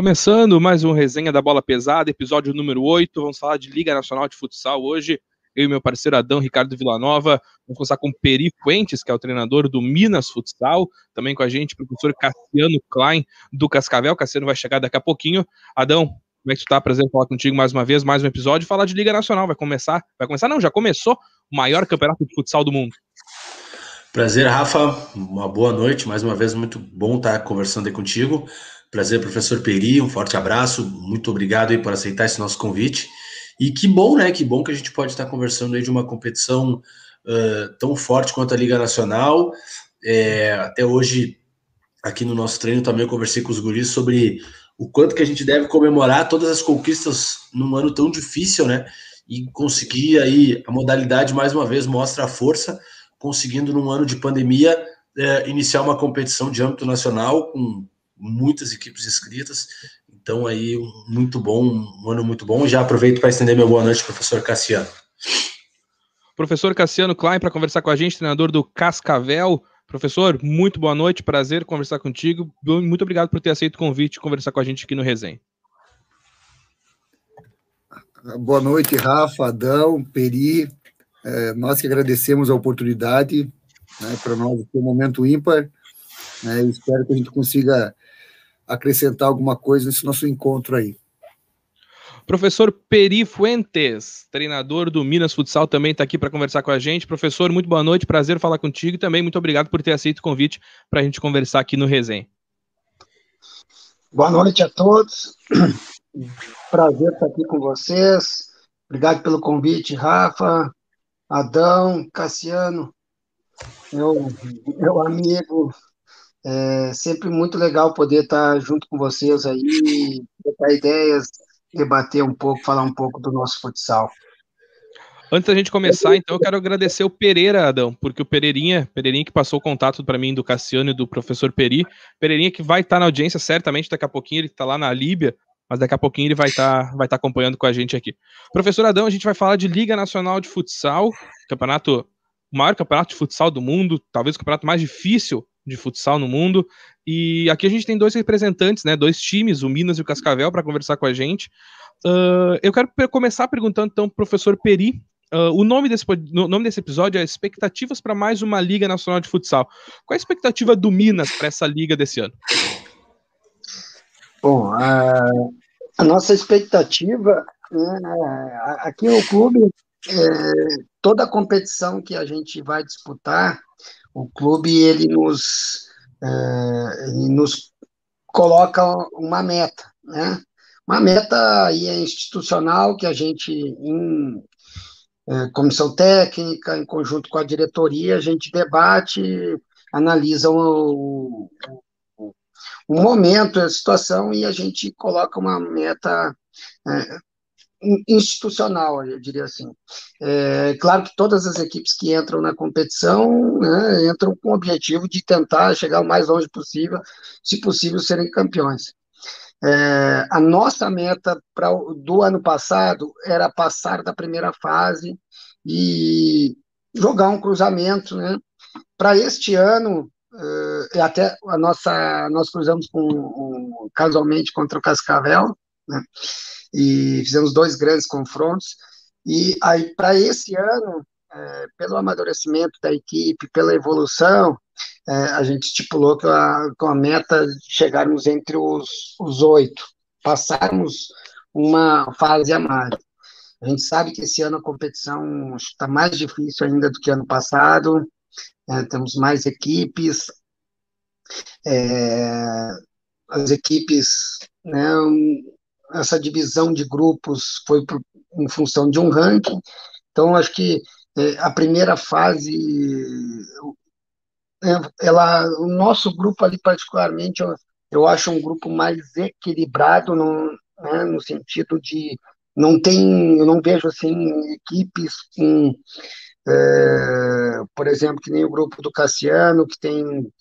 Começando mais um resenha da Bola Pesada, episódio número 8. Vamos falar de Liga Nacional de Futsal hoje. Eu e meu parceiro Adão Ricardo Villanova. Vamos começar com Peri Fuentes, que é o treinador do Minas Futsal. Também com a gente, o professor Cassiano Klein, do Cascavel. Cassiano vai chegar daqui a pouquinho. Adão, como é que tu tá? Prazer falar contigo mais uma vez, mais um episódio. Falar de Liga Nacional. Vai começar? Vai começar? Não, já começou o maior campeonato de futsal do mundo. Prazer, Rafa. Uma boa noite. Mais uma vez, muito bom estar conversando aí contigo. Prazer, professor Peri, um forte abraço, muito obrigado aí por aceitar esse nosso convite. E que bom, né? Que bom que a gente pode estar conversando aí de uma competição uh, tão forte quanto a Liga Nacional. É, até hoje, aqui no nosso treino, também eu conversei com os guris sobre o quanto que a gente deve comemorar todas as conquistas num ano tão difícil, né? E conseguir aí a modalidade mais uma vez mostra a força, conseguindo num ano de pandemia iniciar uma competição de âmbito nacional com muitas equipes inscritas. Então, aí, muito bom, um ano muito bom. Já aproveito para estender meu boa noite, professor Cassiano. Professor Cassiano Klein, para conversar com a gente, treinador do Cascavel. Professor, muito boa noite, prazer conversar contigo. Muito obrigado por ter aceito o convite e conversar com a gente aqui no Resenha. Boa noite, Rafa, Adão, Peri. É, nós que agradecemos a oportunidade, né, para nós ter um momento ímpar. Né, espero que a gente consiga acrescentar alguma coisa nesse nosso encontro aí. Professor Peri Fuentes, treinador do Minas Futsal, também está aqui para conversar com a gente. Professor, muito boa noite, prazer falar contigo e também muito obrigado por ter aceito o convite para a gente conversar aqui no Resenha. Boa noite a todos, prazer estar aqui com vocês. Obrigado pelo convite, Rafa, Adão, Cassiano, meu, meu amigo é sempre muito legal poder estar junto com vocês aí, trocar ideias, debater um pouco, falar um pouco do nosso futsal. Antes da gente começar, então, eu quero agradecer o Pereira, Adão, porque o Pereirinha, Pereirinha que passou o contato para mim do Cassiano e do professor Peri, Pereirinha que vai estar na audiência certamente daqui a pouquinho, ele está lá na Líbia, mas daqui a pouquinho ele vai estar vai estar acompanhando com a gente aqui. Professor Adão, a gente vai falar de Liga Nacional de Futsal, campeonato, o maior campeonato de futsal do mundo, talvez o campeonato mais difícil de futsal no mundo. E aqui a gente tem dois representantes, né, dois times, o Minas e o Cascavel, para conversar com a gente. Uh, eu quero começar perguntando então, professor Peri, uh, o nome desse, o nome desse episódio é Expectativas para mais uma Liga Nacional de Futsal. Qual é a expectativa do Minas para essa liga desse ano? Bom, a, a nossa expectativa né, aqui no clube, é, toda a competição que a gente vai disputar, o clube ele nos, é, ele nos coloca uma meta, né? Uma meta aí é institucional que a gente, em é, comissão técnica, em conjunto com a diretoria, a gente debate, analisa o, o, o momento, a situação e a gente coloca uma meta é, institucional, eu diria assim. É, claro que todas as equipes que entram na competição né, entram com o objetivo de tentar chegar o mais longe possível, se possível, serem campeões. É, a nossa meta pra, do ano passado era passar da primeira fase e jogar um cruzamento, né? Para este ano, é, até a nossa, nós cruzamos com, um, casualmente contra o Cascavel, né? e fizemos dois grandes confrontos. E aí, para esse ano, é, pelo amadurecimento da equipe, pela evolução, é, a gente estipulou que a, com a meta de chegarmos entre os, os oito, passarmos uma fase a mais. A gente sabe que esse ano a competição está mais difícil ainda do que ano passado, é, temos mais equipes, é, as equipes né, essa divisão de grupos foi por, em função de um ranking. Então, acho que é, a primeira fase, é, ela, o nosso grupo ali particularmente, eu, eu acho um grupo mais equilibrado no, né, no sentido de não tem, eu não vejo assim equipes com é, por exemplo, que nem o grupo do Cassiano, que tem,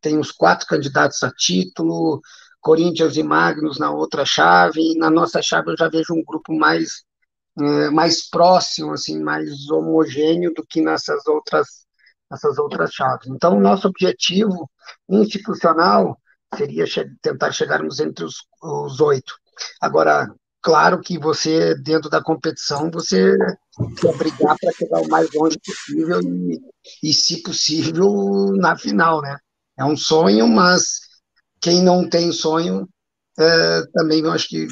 tem os quatro candidatos a título, Corinthians e Magnus na outra chave, e na nossa chave eu já vejo um grupo mais, é, mais próximo, assim, mais homogêneo do que nessas outras, nessas outras chaves. Então, o nosso objetivo institucional seria che tentar chegarmos entre os, os oito. Agora, claro que você, dentro da competição, você quer brigar para chegar o mais longe possível e, e, se possível, na final, né? É um sonho, mas quem não tem sonho, é, também eu acho que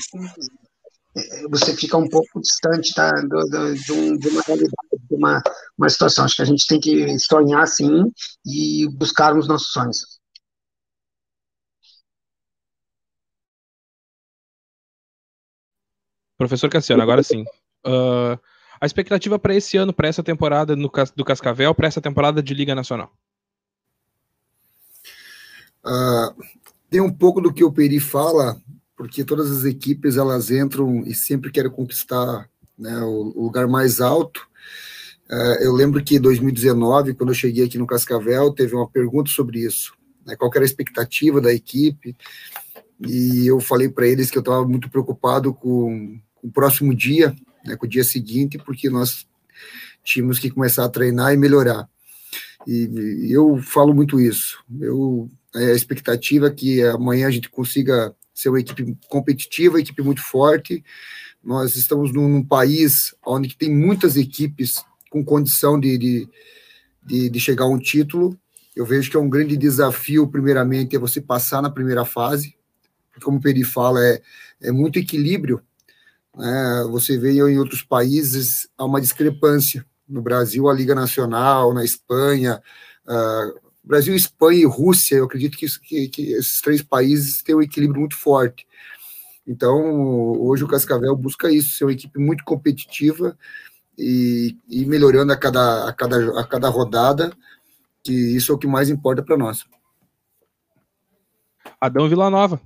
é, você fica um pouco distante tá, do, do, de, um, de, uma realidade, de uma, uma situação. Acho que a gente tem que sonhar, sim, e buscar os nossos sonhos. Professor Cassiano, agora sim. Uh, a expectativa para esse ano, para essa temporada no, do Cascavel, para essa temporada de Liga Nacional? Uh, tem um pouco do que o Peri fala, porque todas as equipes elas entram e sempre querem conquistar né, o, lugar mais alto. Uh, eu lembro que em 2019, quando eu cheguei aqui no Cascavel, teve uma pergunta sobre isso. Né, qual era a expectativa da equipe? E eu falei para eles que eu estava muito preocupado com, com, o próximo dia, né, com o dia seguinte, porque nós tínhamos que começar a treinar e melhorar. E, e eu falo muito isso. Eu, a expectativa é que amanhã a gente consiga ser uma equipe competitiva, uma equipe muito forte. Nós estamos num, num país onde tem muitas equipes com condição de, de, de, de chegar a um título. Eu vejo que é um grande desafio, primeiramente, é você passar na primeira fase, como o Peri fala, é, é muito equilíbrio. Né? Você vê em outros países há uma discrepância. No Brasil, a Liga Nacional, na Espanha, uh, Brasil, Espanha e Rússia, eu acredito que, isso, que, que esses três países têm um equilíbrio muito forte. Então, hoje o Cascavel busca isso, ser uma equipe muito competitiva e, e melhorando a cada, a, cada, a cada rodada, que isso é o que mais importa para nós. Adão Villanova.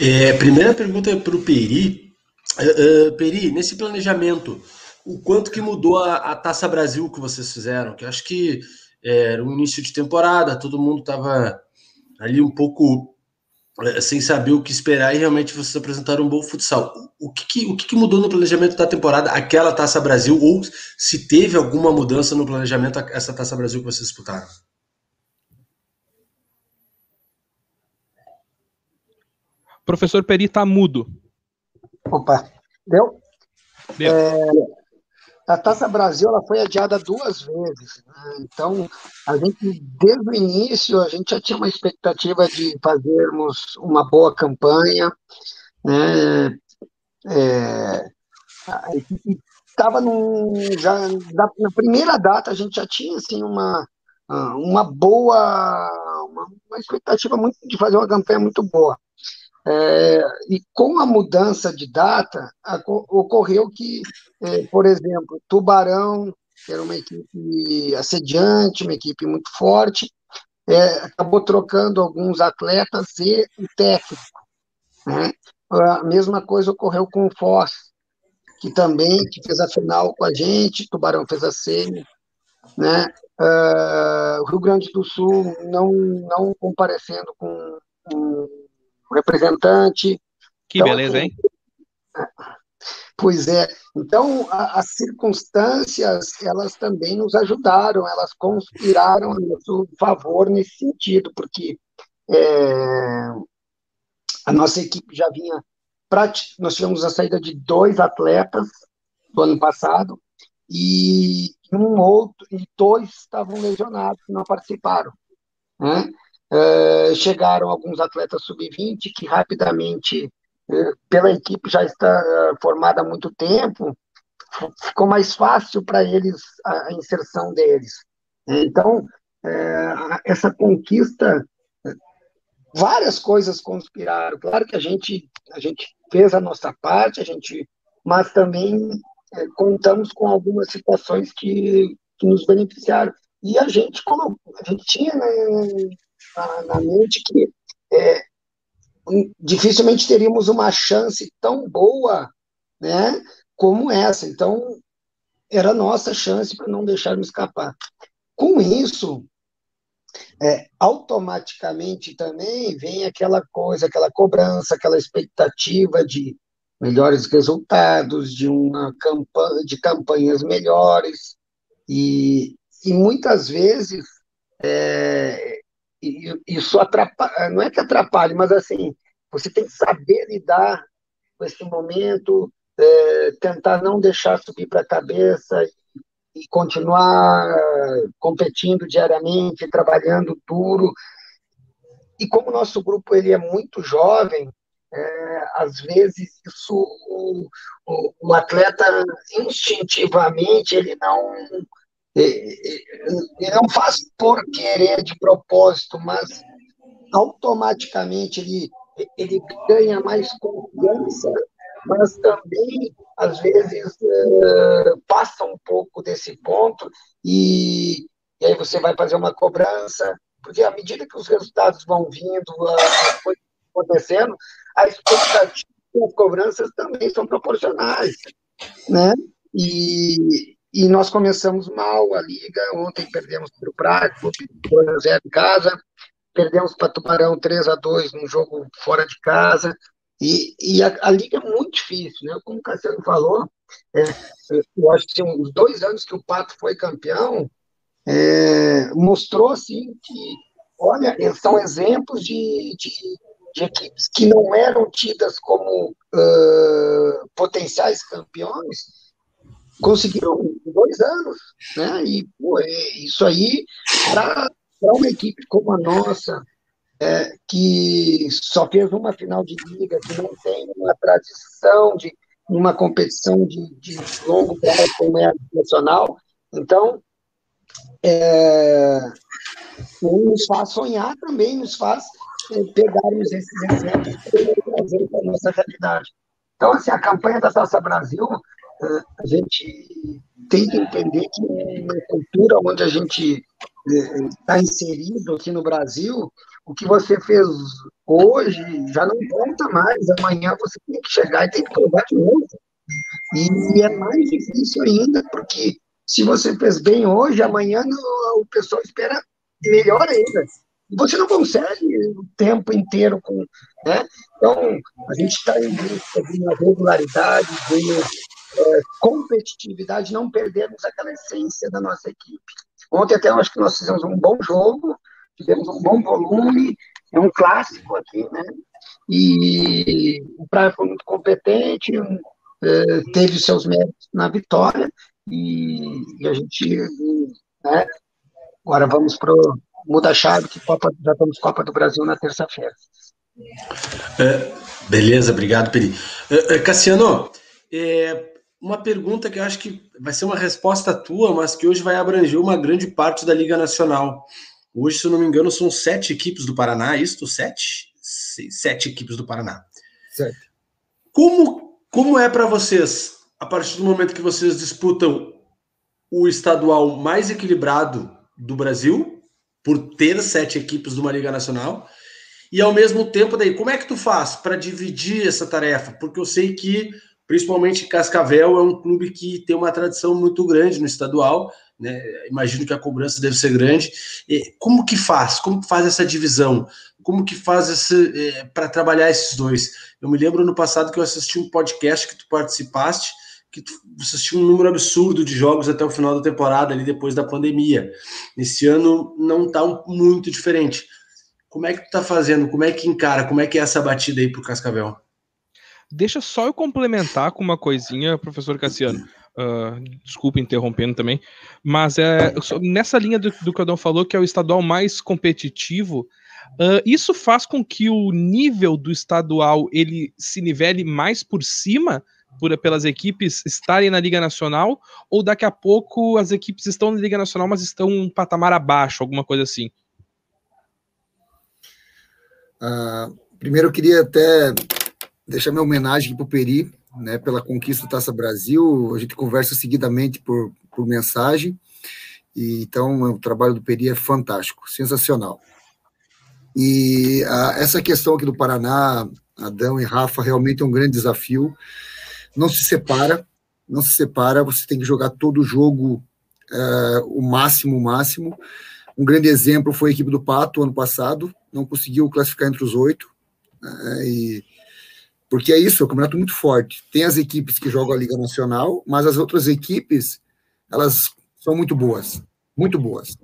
É, primeira pergunta é para o Peri. Uh, uh, Peri, nesse planejamento, o quanto que mudou a, a, Taça Brasil que vocês fizeram? Que acho que é, era o início de temporada, todo mundo estava ali um pouco é, sem saber o que esperar e realmente vocês apresentaram um bom futsal. O que, que o que, que, mudou no planejamento da temporada, aquela Taça Brasil, ou se teve alguma mudança no planejamento, essa Taça Brasil que vocês disputaram? Professor Peri está mudo. Opa, deu? Deu. É, a Taça Brasil ela foi adiada duas vezes. Né? Então, a gente, desde o início, a gente já tinha uma expectativa de fazermos uma boa campanha. Né? É, a equipe estava já na primeira data a gente já tinha assim uma uma boa uma, uma expectativa muito de fazer uma campanha muito boa é, e com a mudança de data, a, ocorreu que, é, por exemplo, Tubarão, que era uma equipe assediante, uma equipe muito forte, é, acabou trocando alguns atletas e o técnico. Né? A mesma coisa ocorreu com o Foz, que também que fez a final com a gente, Tubarão fez a semi, né? Uh, Rio Grande do Sul não, não comparecendo com, com representante. Que então, beleza, hein? Pois é. Então, a, as circunstâncias, elas também nos ajudaram, elas conspiraram a nosso favor nesse sentido, porque é, a nossa equipe já vinha. Nós tivemos a saída de dois atletas do ano passado e um outro e dois estavam lesionados não participaram. Né? Uh, chegaram alguns atletas sub-20 que rapidamente, uh, pela equipe já está uh, formada há muito tempo, ficou mais fácil para eles a, a, inserção deles. Então, essa conquista, várias coisas conspiraram. Claro que a gente, a gente fez a nossa parte, a gente, mas também contamos com algumas situações que, que nos beneficiaram. E a gente, como a gente tinha né, na, na mente que é, dificilmente teríamos uma chance tão boa né, como essa. Então, era nossa chance para não deixarmos escapar. Com isso, é, automaticamente também vem aquela coisa, aquela cobrança, aquela expectativa de melhores resultados, de uma campanha, de campanhas melhores, e, e muitas vezes é, isso atrapalha, não é que atrapalhe, mas assim, você tem que saber lidar com esse momento, é, tentar não deixar subir para a cabeça e, e continuar competindo diariamente, trabalhando duro. E como o nosso grupo ele é muito jovem, é, às vezes isso o, o, o, atleta instintivamente ele não não faz por querer de propósito, mas automaticamente ele, ele ganha mais confiança, mas também às vezes é, passa um pouco desse ponto e, e aí você vai fazer uma cobrança, porque à medida que os resultados vão vindo, as coisas acontecendo, a expectativa e as cobranças também são proporcionais, né? E, e nós começamos mal a liga, ontem perdemos para o Prato, 2x0 em casa, perdemos para Tubarão 3 a 2 num jogo fora de casa, e, e a, a, liga é muito difícil, né? Como o Cassiano falou, é, eu acho que uns dois anos que o Pato foi campeão, é, mostrou assim que, olha, são exemplos de, de de equipes que não eram tidas como uh, potenciais campeões, conseguiram dois anos, né? E pô, é, isso aí, para uma equipe como a nossa, é, que só fez uma final de liga, que não tem uma tradição de uma competição de, de longo prazo como é a nacional, então é, nos faz sonhar também, nos faz pegarmos esses exemplos e trazer para a nossa realidade. Então, assim, a campanha da Taça Brasil, a gente tem que entender que uma cultura onde a gente está eh, inserido aqui no Brasil, o que você fez hoje já não conta mais, amanhã você tem que chegar e tem que provar de novo. E é mais difícil ainda, porque se você fez bem hoje, amanhã o pessoal espera melhor ainda você não consegue o tempo inteiro com. Né? Então, a gente está em busca de uma regularidade, de competitividade, não perdermos aquela essência da nossa equipe. Ontem até eu acho que nós fizemos um bom jogo, tivemos um bom volume, é um clássico aqui, né? E o Praia foi muito competente, é, teve seus méritos na vitória, e, a gente, né? Agora vamos para muda chave que Copa, já estamos Copa do Brasil na terça-feira. É, beleza, obrigado, Peri. É, é, Cassiano, é, uma pergunta que eu acho que vai ser uma resposta tua, mas que hoje vai abranger uma grande parte da Liga Nacional. Hoje, se eu não me engano, são sete equipes do Paraná, é isso? Sete? Sete equipes do Paraná. Certo. Como, como é para vocês, a partir do momento que vocês disputam o estadual mais equilibrado do Brasil, por ter sete equipes de uma Liga Nacional. E ao mesmo tempo, daí, como é que tu faz para dividir essa tarefa? Porque eu sei que, principalmente, Cascavel é um clube que tem uma tradição muito grande no estadual, né? Imagino que a cobrança deve ser grande. E como que faz? Como que faz essa divisão? Como que faz é, para trabalhar esses dois? Eu me lembro no passado que eu assisti um podcast que tu participaste que você assistiu um número absurdo de jogos até o final da temporada, ali depois da pandemia. Esse ano não está muito diferente. Como é que tu tá fazendo? Como é que encara? Como é que é essa batida aí pro Cascavel? Deixa só eu complementar com uma coisinha, professor Cassiano. Uh, desculpa interrompendo também, mas é nessa linha do, do que o Adão falou, que é o estadual mais competitivo, uh, isso faz com que o nível do estadual ele se nivele mais por cima por, pelas equipes estarem na Liga Nacional, ou daqui a pouco as equipes estão na Liga Nacional, mas estão um patamar abaixo, alguma coisa assim? Uh, primeiro eu queria até deixar minha homenagem para o Peri, né, pela conquista do Taça Brasil. A gente conversa seguidamente por, por mensagem. E, então, o trabalho do Peri é fantástico, sensacional. E a, essa questão aqui do Paraná, Adão e Rafa, realmente é um grande desafio não se separa, não se separa, você tem que jogar todo o jogo uh, o máximo, o máximo. Um grande exemplo foi a equipe do Pato ano passado, não conseguiu classificar entre os oito, uh, e porque é isso, é um campeonato muito forte. Tem as equipes que jogam a Liga Nacional, mas as outras equipes, elas são muito boas, muito boas.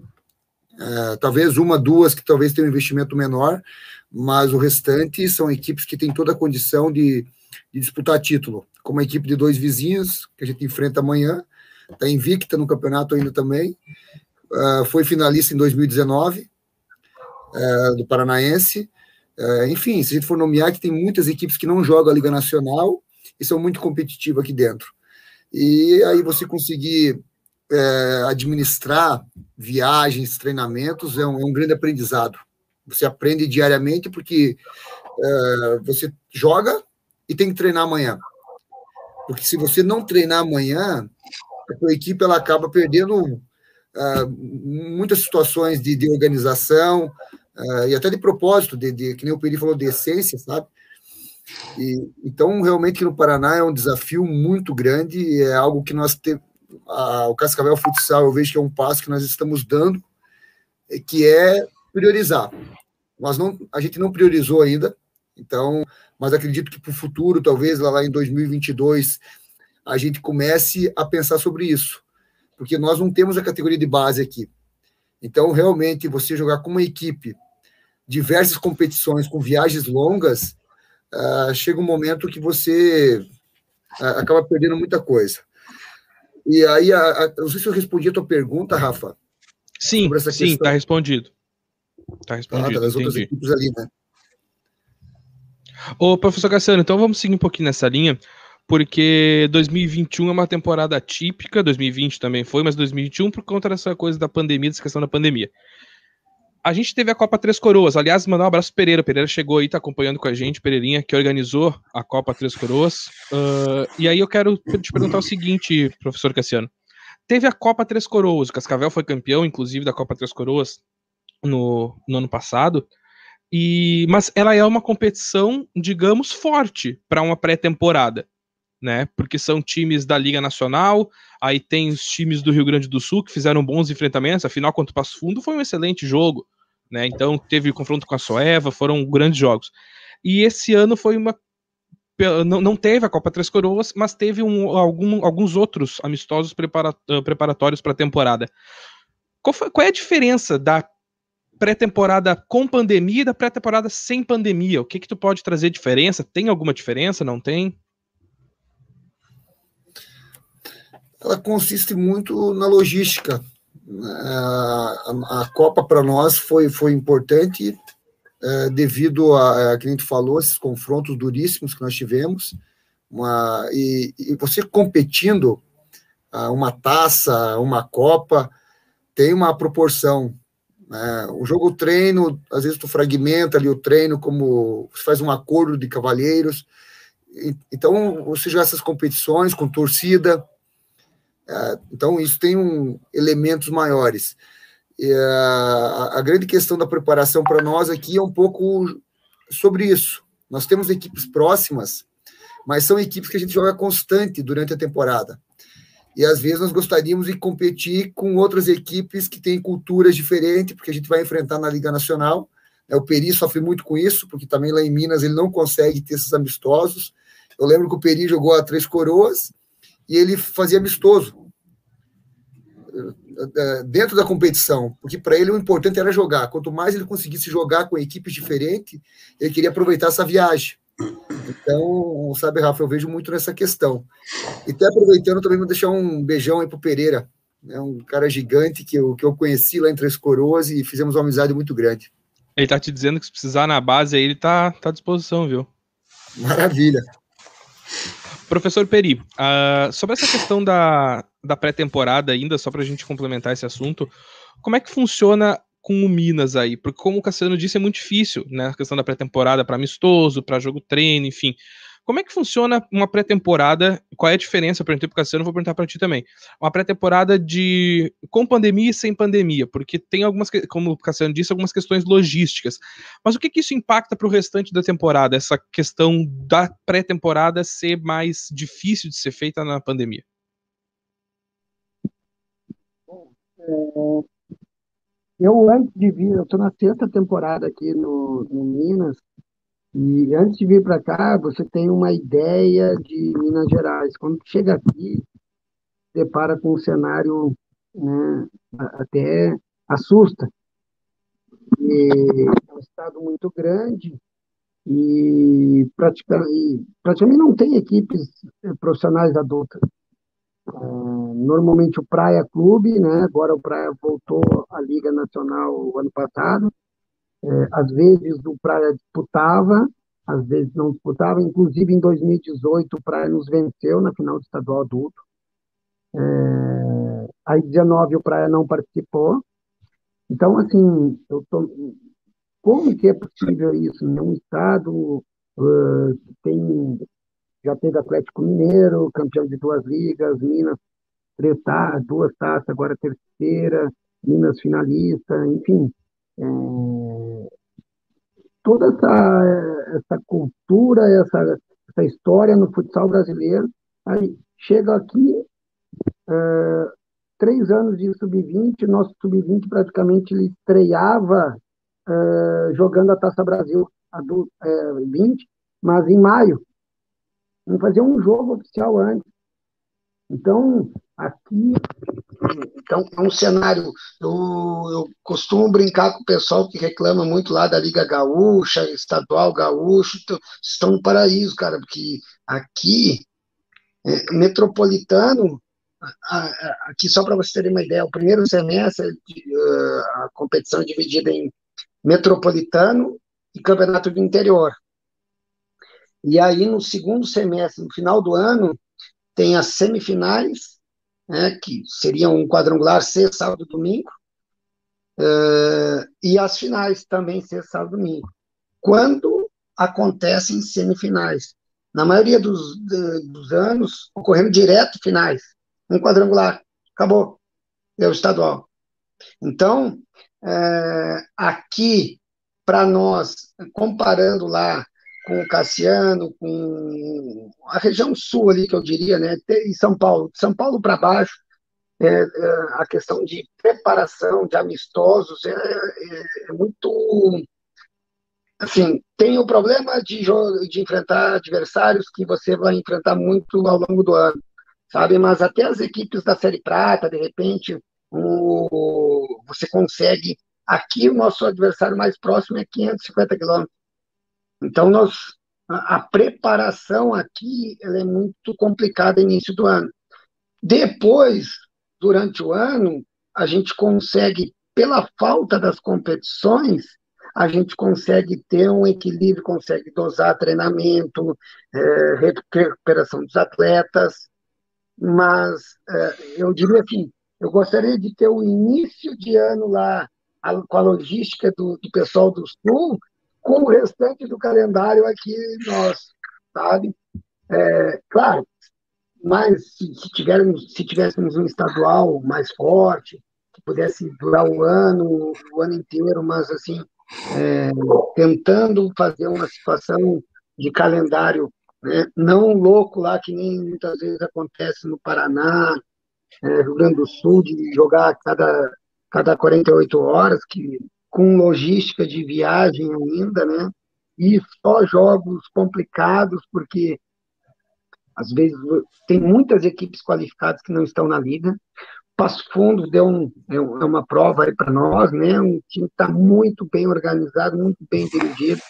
é, talvez uma, duas que talvez tenham um investimento menor, mas o restante são equipes que têm toda a condição de, de disputar título, como a equipe de dois vizinhos, que a gente enfrenta amanhã, está invicta no campeonato ainda também, uh, foi finalista em 2019, uh, é, do Paranaense, uh, enfim, se a gente for nomear que tem muitas equipes que não jogam a Liga Nacional e são muito competitivas aqui dentro. E aí você conseguir é, administrar viagens, treinamentos, é um, é um, grande aprendizado. Você aprende diariamente porque é, você joga e tem que treinar amanhã. Porque se você não treinar amanhã, a sua equipe ela acaba perdendo é, muitas situações de, de organização é, e até de propósito, de, de, que nem o Peri falou, de essência, sabe? E, então, realmente, no Paraná é um desafio muito grande, é algo que nós te, a, o Cascavel Futsal, eu vejo que é um passo que nós estamos dando, que é priorizar. Nós não, a gente não priorizou ainda, então, mas acredito que para o futuro, talvez lá, lá em 2022, a gente comece a pensar sobre isso, porque nós não temos a categoria de base aqui. Então, realmente, você jogar com uma equipe, diversas competições, com viagens longas, uh, chega um momento que você uh, acaba perdendo muita coisa. E aí, a, a, não sei se eu respondi a tua pergunta, Rafa. Sim, sim, está respondido. Está respondido. Ah, das outras equipes ali, né? Ô, professor Cassiano, então vamos seguir um pouquinho nessa linha, porque 2021 é uma temporada típica, 2020 também foi, mas 2021 por conta dessa coisa da pandemia, dessa questão da pandemia a gente teve a Copa Três Coroas. Aliás, mandar um abraço pro Pereira. Pereira chegou aí, tá acompanhando com a gente, Pereirinha, que organizou a Copa Três Coroas. Uh, e aí eu quero te perguntar o seguinte, professor Cassiano. Teve a Copa Três Coroas, o Cascavel foi campeão, inclusive, da Copa Três Coroas no, no ano passado. E, mas ela é uma competição, digamos, forte para uma pré-temporada né? Porque são times da Liga Nacional, aí tem os times do Rio Grande do Sul que fizeram bons enfrentamentos, afinal, contra o Passo Fundo foi um excelente jogo, né? Então teve confronto com a Soeva, foram grandes jogos. E esse ano foi uma. Não, não teve a Copa Três Coroas, mas teve um, algum, alguns outros amistosos uh, preparatórios para a temporada. Qual, foi, qual é a diferença da pré-temporada com pandemia e da pré-temporada sem pandemia? O que que tu pode trazer diferença? Tem alguma diferença? Não tem? ela consiste muito na logística. A, a Copa para nós foi, foi importante é, devido a, a, que a gente falou, esses confrontos duríssimos que nós tivemos, uma, e, e você competindo uma taça, uma Copa, tem uma proporção. Né? O jogo treino, às vezes tu fragmenta ali o treino, como você faz um acordo de cavalheiros. Então, você joga essas competições com torcida, é, então, isso tem um, elementos maiores. E a, a grande questão da preparação para nós aqui é um pouco sobre isso. Nós temos equipes próximas, mas são equipes que a gente joga constante durante a temporada. E às vezes nós gostaríamos de competir com outras equipes que têm culturas diferentes, porque a gente vai enfrentar na Liga Nacional. É, o Peri sofre muito com isso, porque também lá em Minas ele não consegue ter esses amistosos. Eu lembro que o Peri jogou a Três Coroas, e ele fazia amistoso eh, dentro da competição, porque para ele o importante era jogar. Quanto mais ele conseguisse jogar com equipes diferentes, ele queria aproveitar essa viagem. Então, sabe, Rafa, eu vejo muito nessa questão. E até aproveitando, também vou deixar um beijão aí pro Pereira, né, um cara gigante que eu, que eu conheci lá em Três Coroas e fizemos uma amizade muito grande. Ele tá te dizendo que se precisar na base aí, ele tá, tá à disposição, viu? Maravilha. Professor Peri, uh, sobre essa questão da, da pré-temporada ainda, só para a gente complementar esse assunto, como é que funciona com o Minas aí? Porque como o Cassiano disse, é muito difícil, né? A questão da pré-temporada para amistoso, para jogo treino, enfim. Como é que funciona uma pré-temporada? Qual é a diferença? Eu perguntei para o Cassiano, vou perguntar para ti também. Uma pré-temporada de com pandemia e sem pandemia, porque tem algumas, como o Cassiano disse, algumas questões logísticas. Mas o que, que isso impacta para o restante da temporada? Essa questão da pré-temporada ser mais difícil de ser feita na pandemia? É, eu antes de vir, eu estou na sexta temporada aqui no, no Minas, e antes de vir para cá, você tem uma ideia de Minas Gerais. Quando chega aqui, depara com um cenário né, até assusta, é um estado muito grande e praticamente, não tem equipes profissionais adultas. Uh, normalmente o Praia Clube, né? Agora o Praia voltou à Liga Nacional ano passado. Uh, às vezes o Praia disputava, às vezes não disputava. Inclusive em 2018 o Praia nos venceu na final do estadual adulto. Uh, aí 19 o Praia não participou. Então assim, eu tô... como que é possível isso? Nenhum estado tem já teve Atlético Mineiro, campeão de duas ligas, Minas três duas taças, agora terceira, Minas finalista, enfim. É, toda essa, essa cultura, essa, essa história no futsal brasileiro, aí chega aqui, é, três anos de sub-20, nosso sub-20 praticamente ele estreava é, jogando a Taça Brasil a do, é, 20, mas em maio, não fazia um jogo oficial antes. Então, aqui então, é um cenário. Eu, eu costumo brincar com o pessoal que reclama muito lá da Liga Gaúcha, Estadual Gaúcho, então, estão no paraíso, cara, porque aqui, é, metropolitano, aqui só para vocês terem uma ideia, o primeiro semestre, a competição é dividida em metropolitano e campeonato do interior. E aí, no segundo semestre, no final do ano, tem as semifinais, né, que seriam um quadrangular sexta, sábado e domingo, uh, e as finais também sexta, sábado e domingo. Quando acontecem semifinais? Na maioria dos, de, dos anos, ocorrendo direto finais, um quadrangular, acabou, é o estadual. Então, uh, aqui, para nós, comparando lá com o Cassiano, com a região sul ali, que eu diria, né, e São Paulo, São Paulo para baixo, é, é, a questão de preparação de amistosos é, é, é, muito assim tem o problema de de enfrentar adversários que você vai enfrentar muito ao longo do ano sabe? Mas até as equipes da série prata de repente o, você consegue aqui o nosso adversário mais próximo é 550 quilômetros então, nós, a, a preparação aqui é muito complicada no início do ano. Depois, durante o ano, a gente consegue, pela falta das competições, a gente consegue ter um equilíbrio, consegue dosar treinamento, é, recuperação dos atletas, mas é, eu diria assim, eu gostaria de ter o início de ano lá a, com a logística do, do pessoal do Sul, com o restante do calendário aqui nosso, sabe? É, claro, mas se, se, tivermos, se tivéssemos um estadual mais forte, que pudesse durar o ano, o ano inteiro, mas assim, é, tentando fazer uma situação de calendário né, não louco lá, que nem muitas vezes acontece no Paraná, é, Rio Grande do Sul, de jogar cada, cada 48 horas, que com logística de viagem ainda, né? E só jogos complicados, porque às vezes tem muitas equipes qualificadas que não estão na liga. Passo Fundo deu um, é, é uma prova aí para nós, né? Um time está muito bem organizado, muito bem dirigido,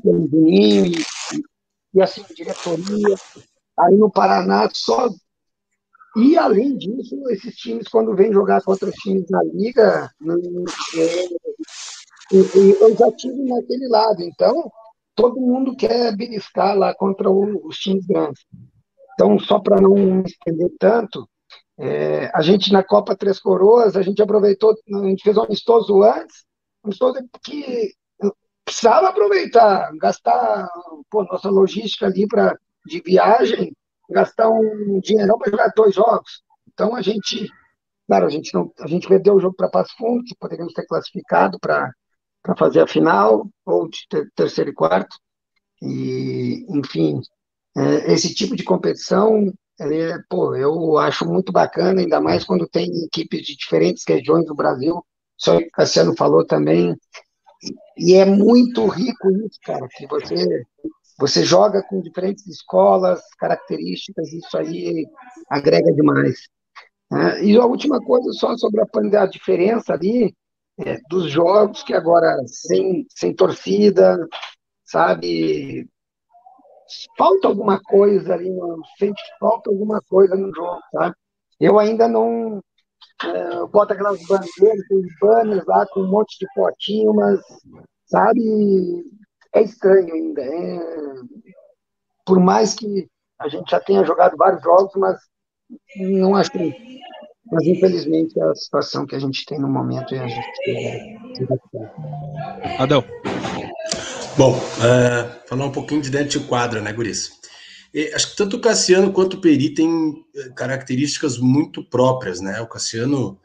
pelo Juninho e, e assim diretoria. Aí no Paraná só e além disso, esses times quando vêm jogar contra os times na liga, é, e, eu já tive naquele lado, então todo mundo quer beliscar lá contra o, os times grandes. Então, só para não estender tanto, é, a gente na Copa Três Coroas, a gente aproveitou, a gente fez um amistoso antes, um amistoso que precisava aproveitar, gastar pô, nossa logística ali pra, de viagem, gastar um dinheirão para jogar dois jogos. Então a gente, claro, a gente não, a gente perdeu o jogo para Passo Fundo, que poderíamos ter classificado para para fazer a final, ou de terceiro e quarto. E, enfim, é, esse tipo de competição, é, pô, eu acho muito bacana, ainda mais quando tem equipes de diferentes regiões do Brasil. Só que o Cassiano falou também. E é muito rico isso, cara, que você você joga com diferentes escolas, características, isso aí agrega demais. É, e a última coisa, só sobre a, a diferença ali, é, dos jogos, que agora sem, sem torcida, sabe? Falta alguma coisa ali, no, sente falta alguma coisa no jogo, sabe? Eu ainda não é, boto aquelas bandeiras, aqueles banners lá com um monte de fotinho, mas, sabe, é estranho ainda. É... Por mais que a gente já tenha jogado vários jogos, mas não acho que mas, infelizmente, é a situação que a gente tem no momento e a gente tem Adão. Bom, uh, falar um pouquinho de dentro de quadra, né, Guris? E, acho que tanto o Cassiano quanto o Peri têm características muito próprias, né? O Cassiano,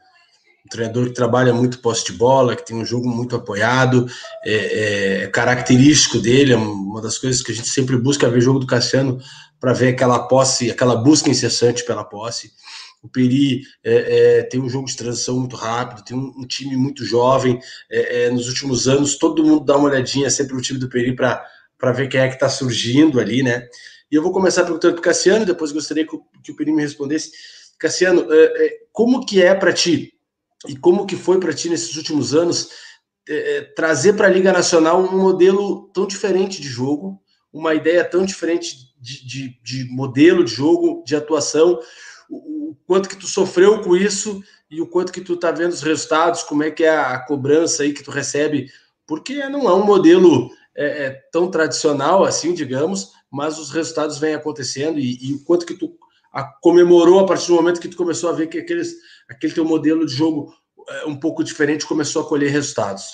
um treinador que trabalha muito posse de bola, que tem um jogo muito apoiado, é, é, é característico dele, é uma das coisas que a gente sempre busca ver jogo do Cassiano para ver aquela posse, aquela busca incessante pela posse. O Peri é, é, tem um jogo de transição muito rápido, tem um, um time muito jovem. É, é nos últimos anos, todo mundo dá uma olhadinha sempre no time do Peri para ver quem é que está surgindo ali, né? E eu vou começar perguntando para o Cassiano, depois gostaria que o, que o Peri me respondesse. Cassiano, é, é, como que é para ti e como que foi para ti nesses últimos anos trazer para a Liga Nacional um modelo tão diferente de jogo, uma ideia tão diferente de, de, de modelo de jogo, de atuação, o quanto que tu sofreu com isso e o quanto que tu tá vendo os resultados, como é que é a cobrança aí que tu recebe, porque não é um modelo é, é, tão tradicional assim, digamos, mas os resultados vêm acontecendo e, e o quanto que tu a, comemorou a partir do momento que tu começou a ver que aqueles, aquele teu modelo de jogo é, um pouco diferente começou a colher resultados.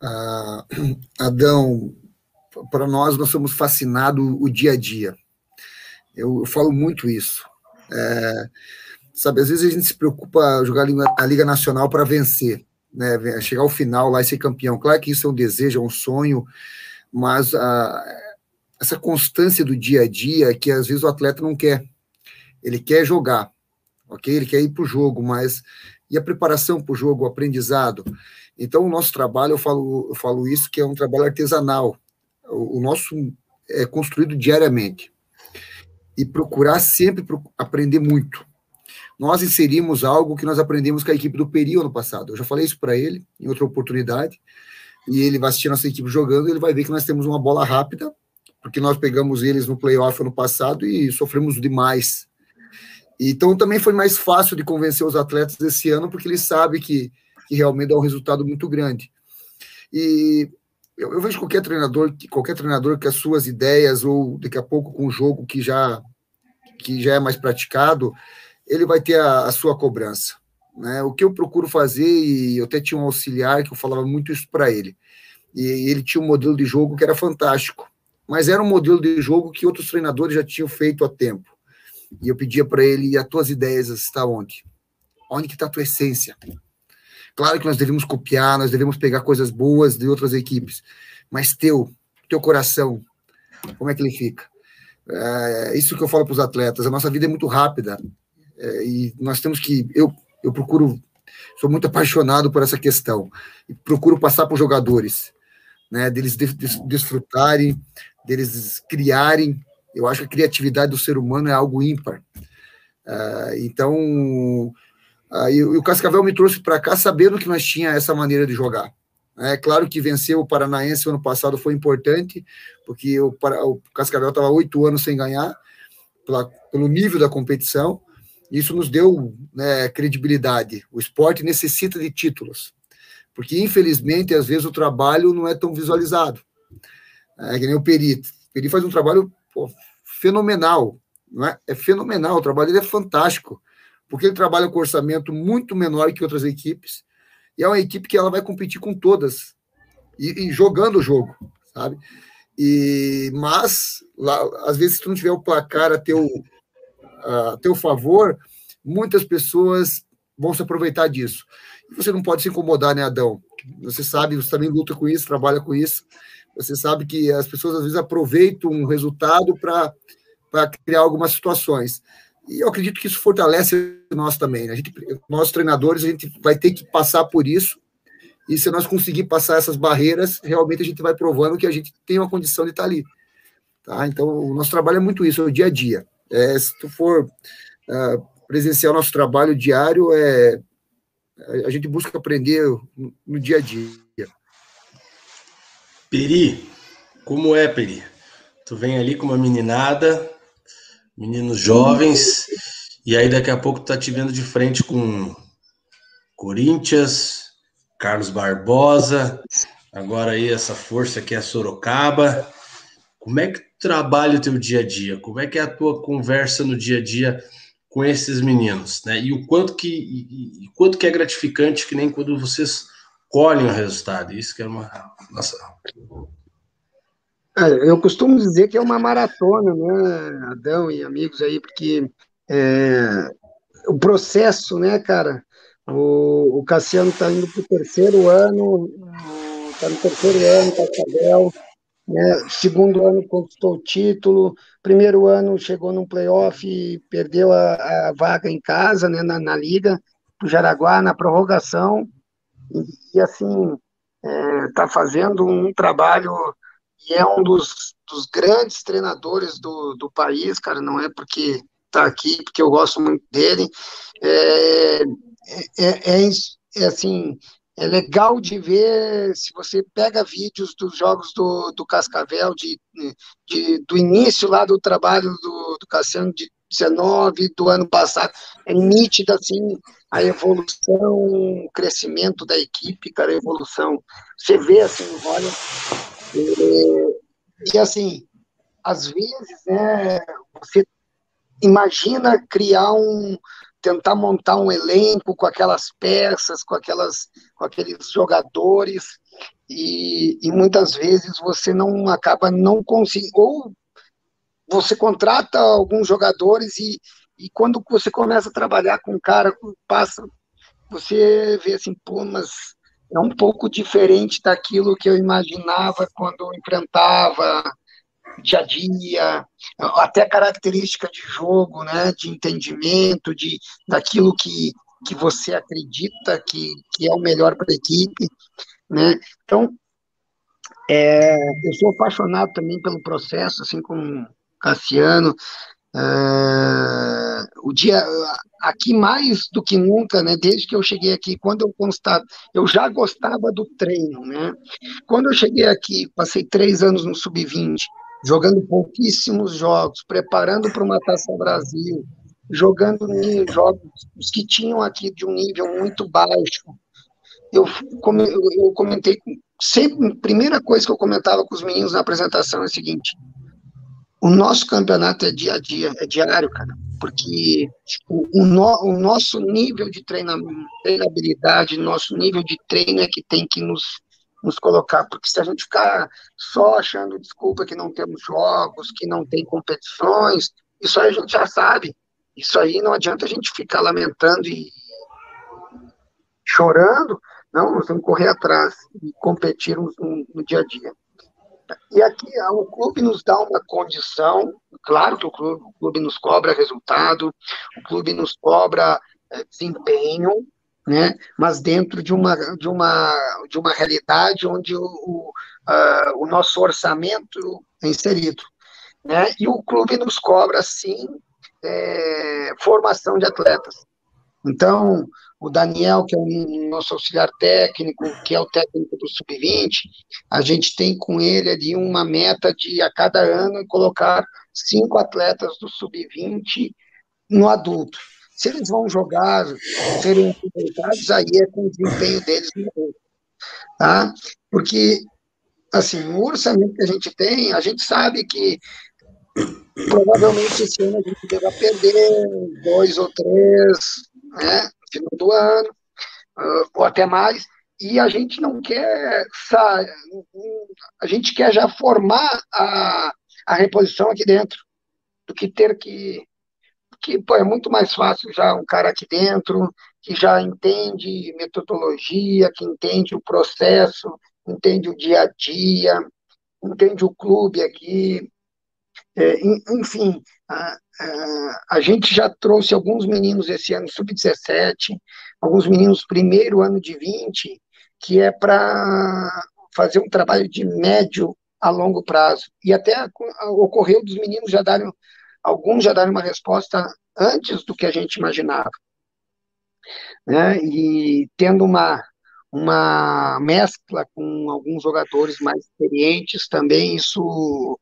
Ah, Adão, para nós, nós somos fascinados o dia a dia. Eu, eu falo muito isso. É, sabe, às vezes a gente se preocupa jogar a Liga Nacional para vencer, né? Chegar ao final lá e ser campeão. Claro que isso é um desejo, é um sonho, mas a, essa constância do dia a dia que às vezes o atleta não quer. Ele quer jogar, ok? Ele quer ir para o jogo, mas e a preparação para o jogo, o aprendizado. Então, o nosso trabalho, eu falo, eu falo isso, que é um trabalho artesanal. O, o nosso é construído diariamente e procurar sempre aprender muito. Nós inserimos algo que nós aprendemos com a equipe do Peri ano passado. Eu já falei isso para ele em outra oportunidade, e ele vai assistir nossa equipe jogando, ele vai ver que nós temos uma bola rápida, porque nós pegamos eles no playoff ano passado e sofremos demais. Então também foi mais fácil de convencer os atletas esse ano, porque eles sabem que, que realmente dá um resultado muito grande. E eu, eu, vejo qualquer treinador, qualquer treinador que as suas ideias, ou daqui a pouco com o jogo que já, que já é mais praticado, ele vai ter a, a sua cobrança. Né? O que eu procuro fazer, e eu até tinha um auxiliar que eu falava muito isso para ele, e ele tinha um modelo de jogo que era fantástico, mas era um modelo de jogo que outros treinadores já tinham feito há tempo. E eu pedia para ele, e as tuas ideias estão onde? Onde que está a tua essência? Claro que nós devemos copiar, nós devemos pegar coisas boas de outras equipes, mas teu, teu coração, como é que ele fica? É isso que eu falo para os atletas. A nossa vida é muito rápida é, e nós temos que. Eu, eu procuro, sou muito apaixonado por essa questão e procuro passar para os jogadores, né? Deles des, des, desfrutarem, deles criarem. Eu acho que a criatividade do ser humano é algo ímpar. É, então, Aí o Cascavel me trouxe para cá sabendo que nós tinha essa maneira de jogar. É claro que vencer o Paranaense ano passado foi importante, porque o, o Cascavel estava oito anos sem ganhar, pela, pelo nível da competição. Isso nos deu né, credibilidade. O esporte necessita de títulos, porque infelizmente às vezes o trabalho não é tão visualizado. É que nem o Peri. O faz um trabalho pô, fenomenal, não é? É fenomenal, o trabalho dele é fantástico porque ele trabalha com orçamento muito menor que outras equipes, e é uma equipe que ela vai competir com todas, e, e jogando o jogo, sabe? E, mas, lá, às vezes, se tu não tiver o placar a teu, a teu favor, muitas pessoas vão se aproveitar disso. E você não pode se incomodar, né, Adão? Você sabe, você também luta com isso, trabalha com isso. Você sabe que as pessoas às vezes aproveitam um resultado para criar algumas situações. E eu acredito que isso fortalece nós também. Né? A gente, nós treinadores, a gente vai ter que passar por isso. E se nós conseguir passar essas barreiras, realmente a gente vai provando que a gente tem uma condição de estar ali. Tá? Então, o nosso trabalho é muito isso, é o dia a dia. É, se tu for uh, presenciar nosso trabalho diário, é, a gente busca aprender no dia a dia. Peri, como é, Peri? Tu vem ali com uma meninada, meninos jovens, e aí daqui a pouco tá te vendo de frente com Corinthians, Carlos Barbosa, agora aí essa força que é Sorocaba. Como é que tu trabalha o teu dia a dia? Como é que é a tua conversa no dia a dia com esses meninos, né? E o quanto que e, e quanto que é gratificante que nem quando vocês colhem o resultado. Isso que é uma. Nossa. É, eu costumo dizer que é uma maratona, né, Adão e amigos aí, porque é, o processo, né, cara? O, o Cassiano está indo para o terceiro ano, está no terceiro ano, Cascavel, né? segundo ano conquistou o título, primeiro ano chegou num playoff e perdeu a, a vaga em casa, né, na, na Liga, para o Jaraguá, na prorrogação, e, assim, está é, fazendo um trabalho e é um dos, dos grandes treinadores do, do país, cara, não é porque está aqui, porque eu gosto muito dele. É, é, é, é, assim, é legal de ver se você pega vídeos dos jogos do, do Cascavel, de, de, do início lá do trabalho do, do Cassiano de 19, do ano passado, é nítida, assim, a evolução, o crescimento da equipe, cara, a evolução. Você vê, assim, olha, e, e assim, às vezes, né, você imagina criar um, tentar montar um elenco com aquelas peças, com aquelas, com aqueles jogadores e, e muitas vezes você não acaba não conseguindo ou você contrata alguns jogadores e, e quando você começa a trabalhar com um cara, passa, você vê assim, pô, mas é um pouco diferente daquilo que eu imaginava quando enfrentava dia a dia, até característica de jogo, né, de entendimento, de daquilo que, que você acredita que, que é o melhor para a equipe, né? Então, é, eu sou apaixonado também pelo processo, assim como Cassiano. Uh, o dia aqui mais do que nunca, né? Desde que eu cheguei aqui, quando eu constato, eu já gostava do treino, né? Quando eu cheguei aqui, passei três anos no sub-20, jogando pouquíssimos jogos, preparando para uma Taça Brasil, jogando jogos que tinham aqui de um nível muito baixo. Eu, eu comentei sempre, primeira coisa que eu comentava com os meninos na apresentação é a seguinte: o nosso campeonato é dia a dia, é diário, cara, porque o, o, no, o nosso nível de treinabilidade, nosso nível de treino é que tem que nos, nos colocar, porque se a gente ficar só achando desculpa que não temos jogos, que não tem competições, isso aí a gente já sabe. Isso aí não adianta a gente ficar lamentando e chorando, não, nós que correr atrás e competir no, no dia a dia. E aqui o clube nos dá uma condição, claro que o clube, o clube nos cobra resultado, o clube nos cobra é, desempenho, né? mas dentro de uma, de uma, de uma realidade onde o, o, uh, o nosso orçamento é inserido. Né? E o clube nos cobra, sim, é, formação de atletas. Então, o Daniel, que é o nosso auxiliar técnico, que é o técnico do Sub-20, a gente tem com ele ali uma meta de, a cada ano, colocar cinco atletas do Sub-20 no adulto. Se eles vão jogar, serem aproveitados, aí é com o desempenho deles no adulto. Tá? Porque, assim, o orçamento que a gente tem, a gente sabe que provavelmente esse ano a gente vai perder dois ou três, né? final do ano, uh, ou até mais, e a gente não quer, a gente quer já formar a, a reposição aqui dentro, do que ter que, que pô, é muito mais fácil já um cara aqui dentro, que já entende metodologia, que entende o processo, entende o dia a dia, entende o clube aqui, é, enfim, a, gente já trouxe alguns meninos esse ano, sub-17, alguns meninos primeiro ano de 20, que é para fazer um trabalho de médio a longo prazo. E até ocorreu dos meninos já darem, alguns já darem uma resposta antes do que a gente imaginava. né? E tendo uma uma mescla com alguns jogadores mais experientes também isso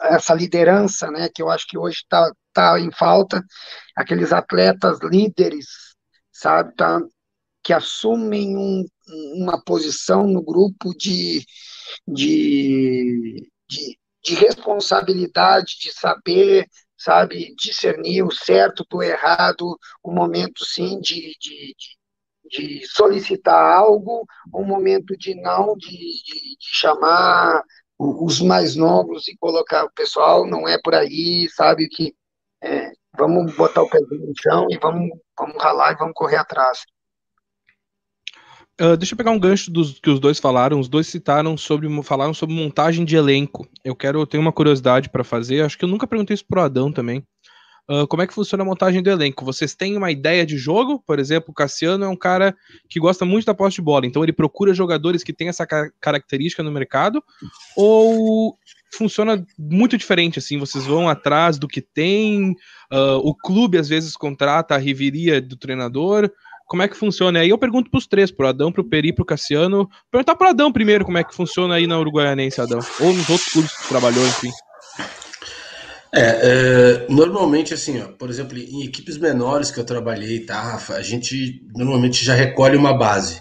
essa liderança, né? Que eu acho que hoje está tá em falta, aqueles atletas líderes, sabe? Tá, que assumem um, uma posição no grupo de, de, de, de responsabilidade, de saber sabe, discernir o certo do errado, o momento, sim, de, de, de, de solicitar algo, o momento de não, de, de, de, chamar os mais novos e colocar o pessoal, não é por aí, sabe, que é, vamos botar o pé no chão e vamos, vamos ralar e vamos correr atrás. Uh, deixa eu pegar um gancho dos que os dois falaram. Os dois citaram sobre falaram sobre montagem de elenco. Eu quero eu tenho uma curiosidade para fazer. Acho que eu nunca perguntei isso pro Adão também. Uh, como é que funciona a montagem do elenco? Vocês têm uma ideia de jogo? Por exemplo, o Cassiano é um cara que gosta muito da posse de bola, então ele procura jogadores que têm essa característica no mercado? Ou funciona muito diferente assim? Vocês vão atrás do que tem? Uh, o clube às vezes contrata a riveria do treinador? como é que funciona. Aí eu pergunto para os três, pro Adão, pro Peri, pro Cassiano. Perguntar pro Adão primeiro como é que funciona aí na Uruguaianense, Adão. Ou nos outros clubes que trabalhou, enfim. É, é, normalmente assim, ó, por exemplo, em equipes menores que eu trabalhei, tá, Rafa, a gente normalmente já recolhe uma base.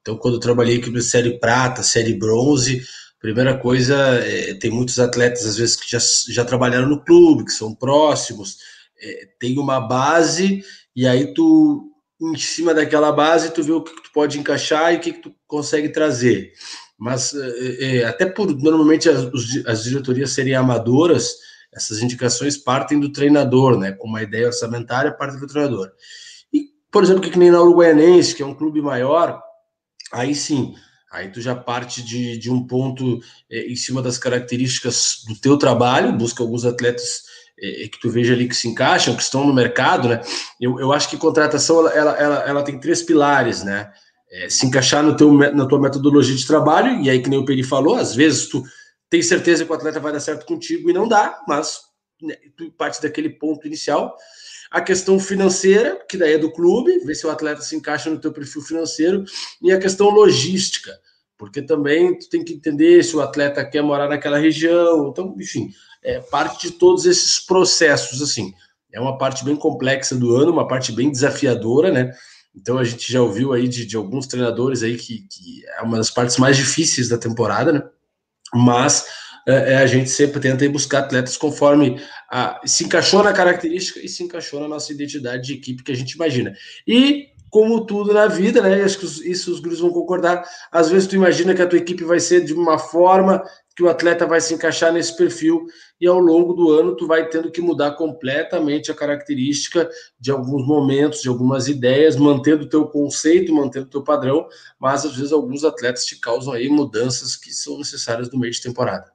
Então, quando eu trabalhei equipe de série prata, série bronze, primeira coisa, é, tem muitos atletas às vezes que já, já trabalharam no clube, que são próximos, é, tem uma base, e aí tu em cima daquela base, tu vê o que, tu pode encaixar e o que, tu consegue trazer. Mas é, até por normalmente as, as diretorias serem amadoras, essas indicações partem do treinador, né? Com uma ideia orçamentária, parte do treinador. E, por exemplo, que, que nem na Uruguaianense, que é um clube maior, aí sim, aí tu já parte de, de um ponto é, em cima das características do teu trabalho, busca alguns atletas é, que tu veja ali que se encaixam, que estão no mercado, né? Eu, eu acho que contratação ela, ela, ela tem três pilares, né? É, se encaixar no teu, na tua metodologia de trabalho, e aí, que nem o Peri falou, às vezes tu tem certeza que o atleta vai dar certo contigo e não dá, mas né, tu parte daquele ponto inicial. A questão financeira, que daí é do clube, ver se o atleta se encaixa no teu perfil financeiro, e a questão logística, porque também tu tem que entender se o atleta quer morar naquela região, então, enfim, é, parte de todos esses processos, assim. É uma parte bem complexa do ano, uma parte bem desafiadora, né? Então a gente já ouviu aí de, de alguns treinadores aí que, que, é uma das partes mais difíceis da temporada, né? Mas é, é a gente sempre tenta buscar atletas conforme a, se encaixou na característica e se encaixou na nossa identidade de equipe que a gente imagina. E como tudo na vida, né? Acho que isso os gurus vão concordar. Às vezes tu imagina que a tua equipe vai ser de uma forma que o atleta vai se encaixar nesse perfil e ao longo do ano tu vai tendo que mudar completamente a característica de alguns momentos, de algumas ideias, mantendo o teu conceito, mantendo o teu padrão, mas às vezes alguns atletas te causam aí mudanças que são necessárias no meio de temporada.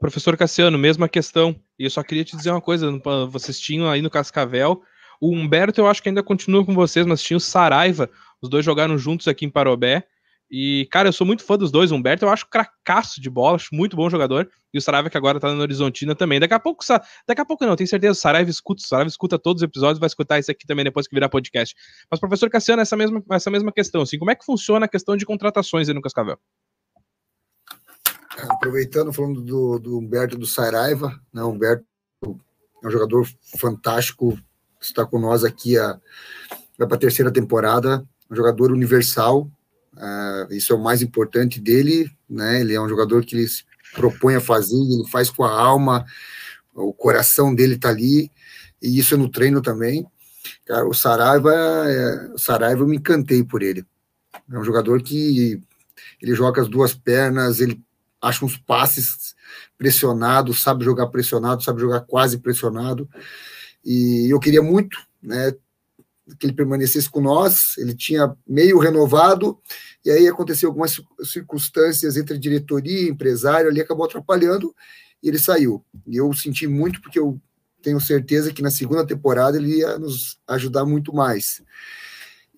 Professor Cassiano, mesma questão. E eu só queria te dizer uma coisa, vocês tinham aí no Cascavel, o Humberto eu acho que ainda continua com vocês, mas tinha o Saraiva, os dois jogaram juntos aqui em Parobé, e, cara, eu sou muito fã dos dois. O Humberto eu acho cracaço de bola, acho muito bom jogador. E o Saraiva, que agora tá na Horizontina também. Daqui a pouco, daqui a pouco não, tenho certeza. O Saraiva escuta, o Saraiva escuta todos os episódios, vai escutar isso aqui também depois que virar podcast. Mas, professor Cassiano, essa mesma, essa mesma questão, assim, como é que funciona a questão de contratações aí no Cascavel? Aproveitando, falando do, do Humberto do Saraiva, né, o Humberto é um jogador fantástico, está com nós aqui, a, para a terceira temporada, um jogador universal, Uh, isso é o mais importante dele, né? Ele é um jogador que ele se propõe a fazer, ele faz com a alma, o coração dele está ali, e isso é no treino também. Cara, o Saraiva, é, o Saraiva eu me encantei por ele. É um jogador que ele joga as duas pernas, ele acha uns passes pressionado, sabe jogar pressionado, sabe jogar quase pressionado. E eu queria muito, né, que ele permanecesse com nós. Ele tinha meio renovado, e aí aconteceu algumas circunstâncias entre diretoria e empresário, ali acabou atrapalhando, e ele saiu. E eu senti muito, porque eu tenho certeza que na segunda temporada ele ia nos ajudar muito mais.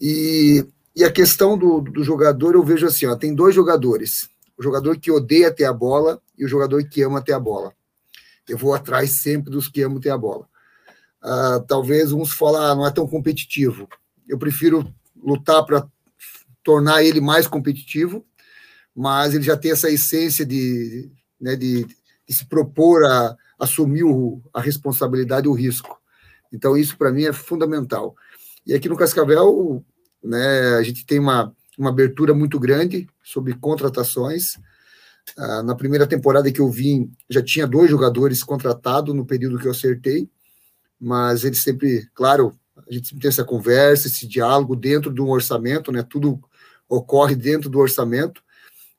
E, e a questão do, do jogador, eu vejo assim: ó, tem dois jogadores. O jogador que odeia ter a bola e o jogador que ama ter a bola. Eu vou atrás sempre dos que amam ter a bola. Uh, talvez uns falam, ah, não é tão competitivo. Eu prefiro lutar para tornar ele mais competitivo, mas ele já tem essa essência de, né, de, de se propor a assumir o, a responsabilidade e o risco. Então, isso para mim é fundamental. E aqui no Cascavel, né, a gente tem uma, uma abertura muito grande sobre contratações. Ah, na primeira temporada que eu vim, já tinha dois jogadores contratados no período que eu acertei, mas eles sempre, claro, a gente sempre tem essa conversa, esse diálogo dentro de um orçamento, né? Tudo ocorre dentro do orçamento,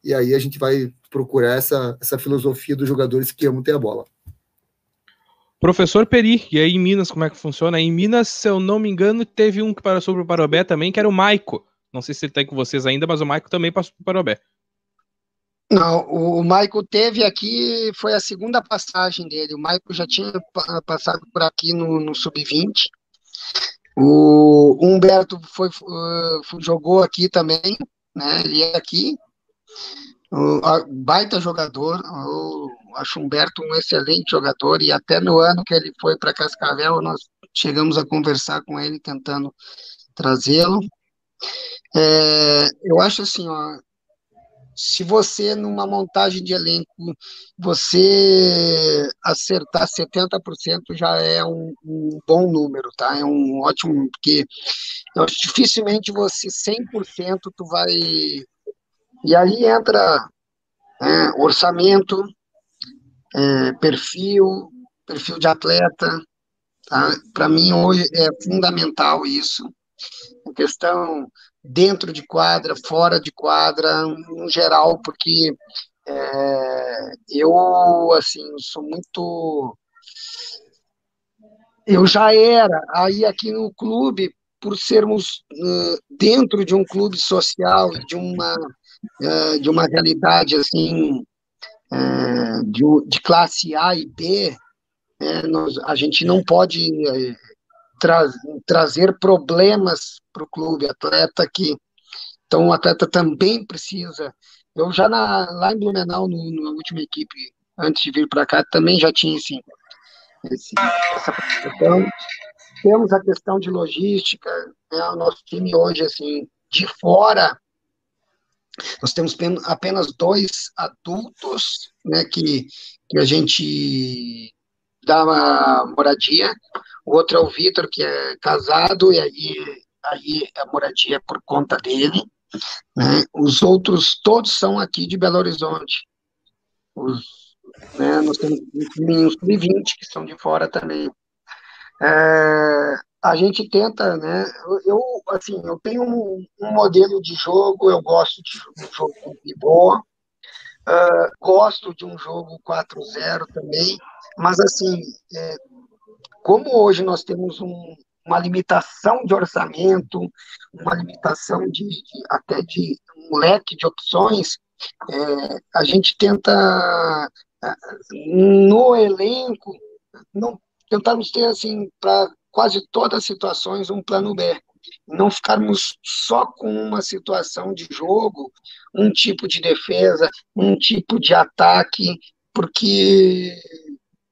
e aí a gente vai procurar essa, essa filosofia dos jogadores que amam ter a bola. Professor Peri, e aí em Minas, como é que funciona? Em Minas, se eu não me engano, teve um que passou para o Parobé também, que era o Maico. Não sei se ele está com vocês ainda, mas o Maico também passou para o Parobé. Não, o Maico teve aqui, foi a segunda passagem dele. O Maico já tinha passado por aqui no, no Sub-20. O Humberto foi, jogou aqui também, né? Ele é aqui. O, baita jogador. Acho o Humberto um excelente jogador e até no ano que ele foi para Cascavel, nós chegamos a conversar com ele tentando trazê-lo. É, eu acho assim, ó, se você numa montagem de elenco você acertar 70% já é um, um, bom número, tá? É um ótimo, porque eu dificilmente você 100% tu vai e aí entra né, orçamento, é, perfil, perfil de atleta. Tá? Para mim, hoje é fundamental isso. A questão dentro de quadra, fora de quadra, no geral, porque é, eu, assim, sou muito. Eu já era, aí aqui no clube, por sermos uh, dentro de um clube social, de uma, uh, de uma realidade assim, é, de, classe A e B, é, nós, a gente não pode é, tra trazer problemas para o clube, atleta que então o atleta também precisa. Eu já na, lá em Blumenau, no, na última equipe, antes de vir para cá, também já tinha esse, esse, essa preocupação. Temos a questão de logística, né, o nosso time hoje, assim, de fora, nós temos apenas dois adultos né, que, que a gente uma moradia. O outro é o Vitor, que é casado, e aí, aí a moradia é por conta dele. Né? Os outros todos são aqui de Belo Horizonte. Os, né, nós temos os sub-20 que são de fora também. É, a gente tenta, né? Eu, assim, eu tenho um, um, modelo de jogo, eu gosto de jogo de boa, uh, gosto de um jogo 4-0 também, mas assim, é, como hoje nós temos um, uma limitação de orçamento, uma limitação de, de, até de um leque de opções, é, a gente tenta no elenco não tentarmos ter assim para quase todas as situações um plano B. Não ficarmos só com uma situação de jogo, um tipo de defesa, um tipo de ataque, porque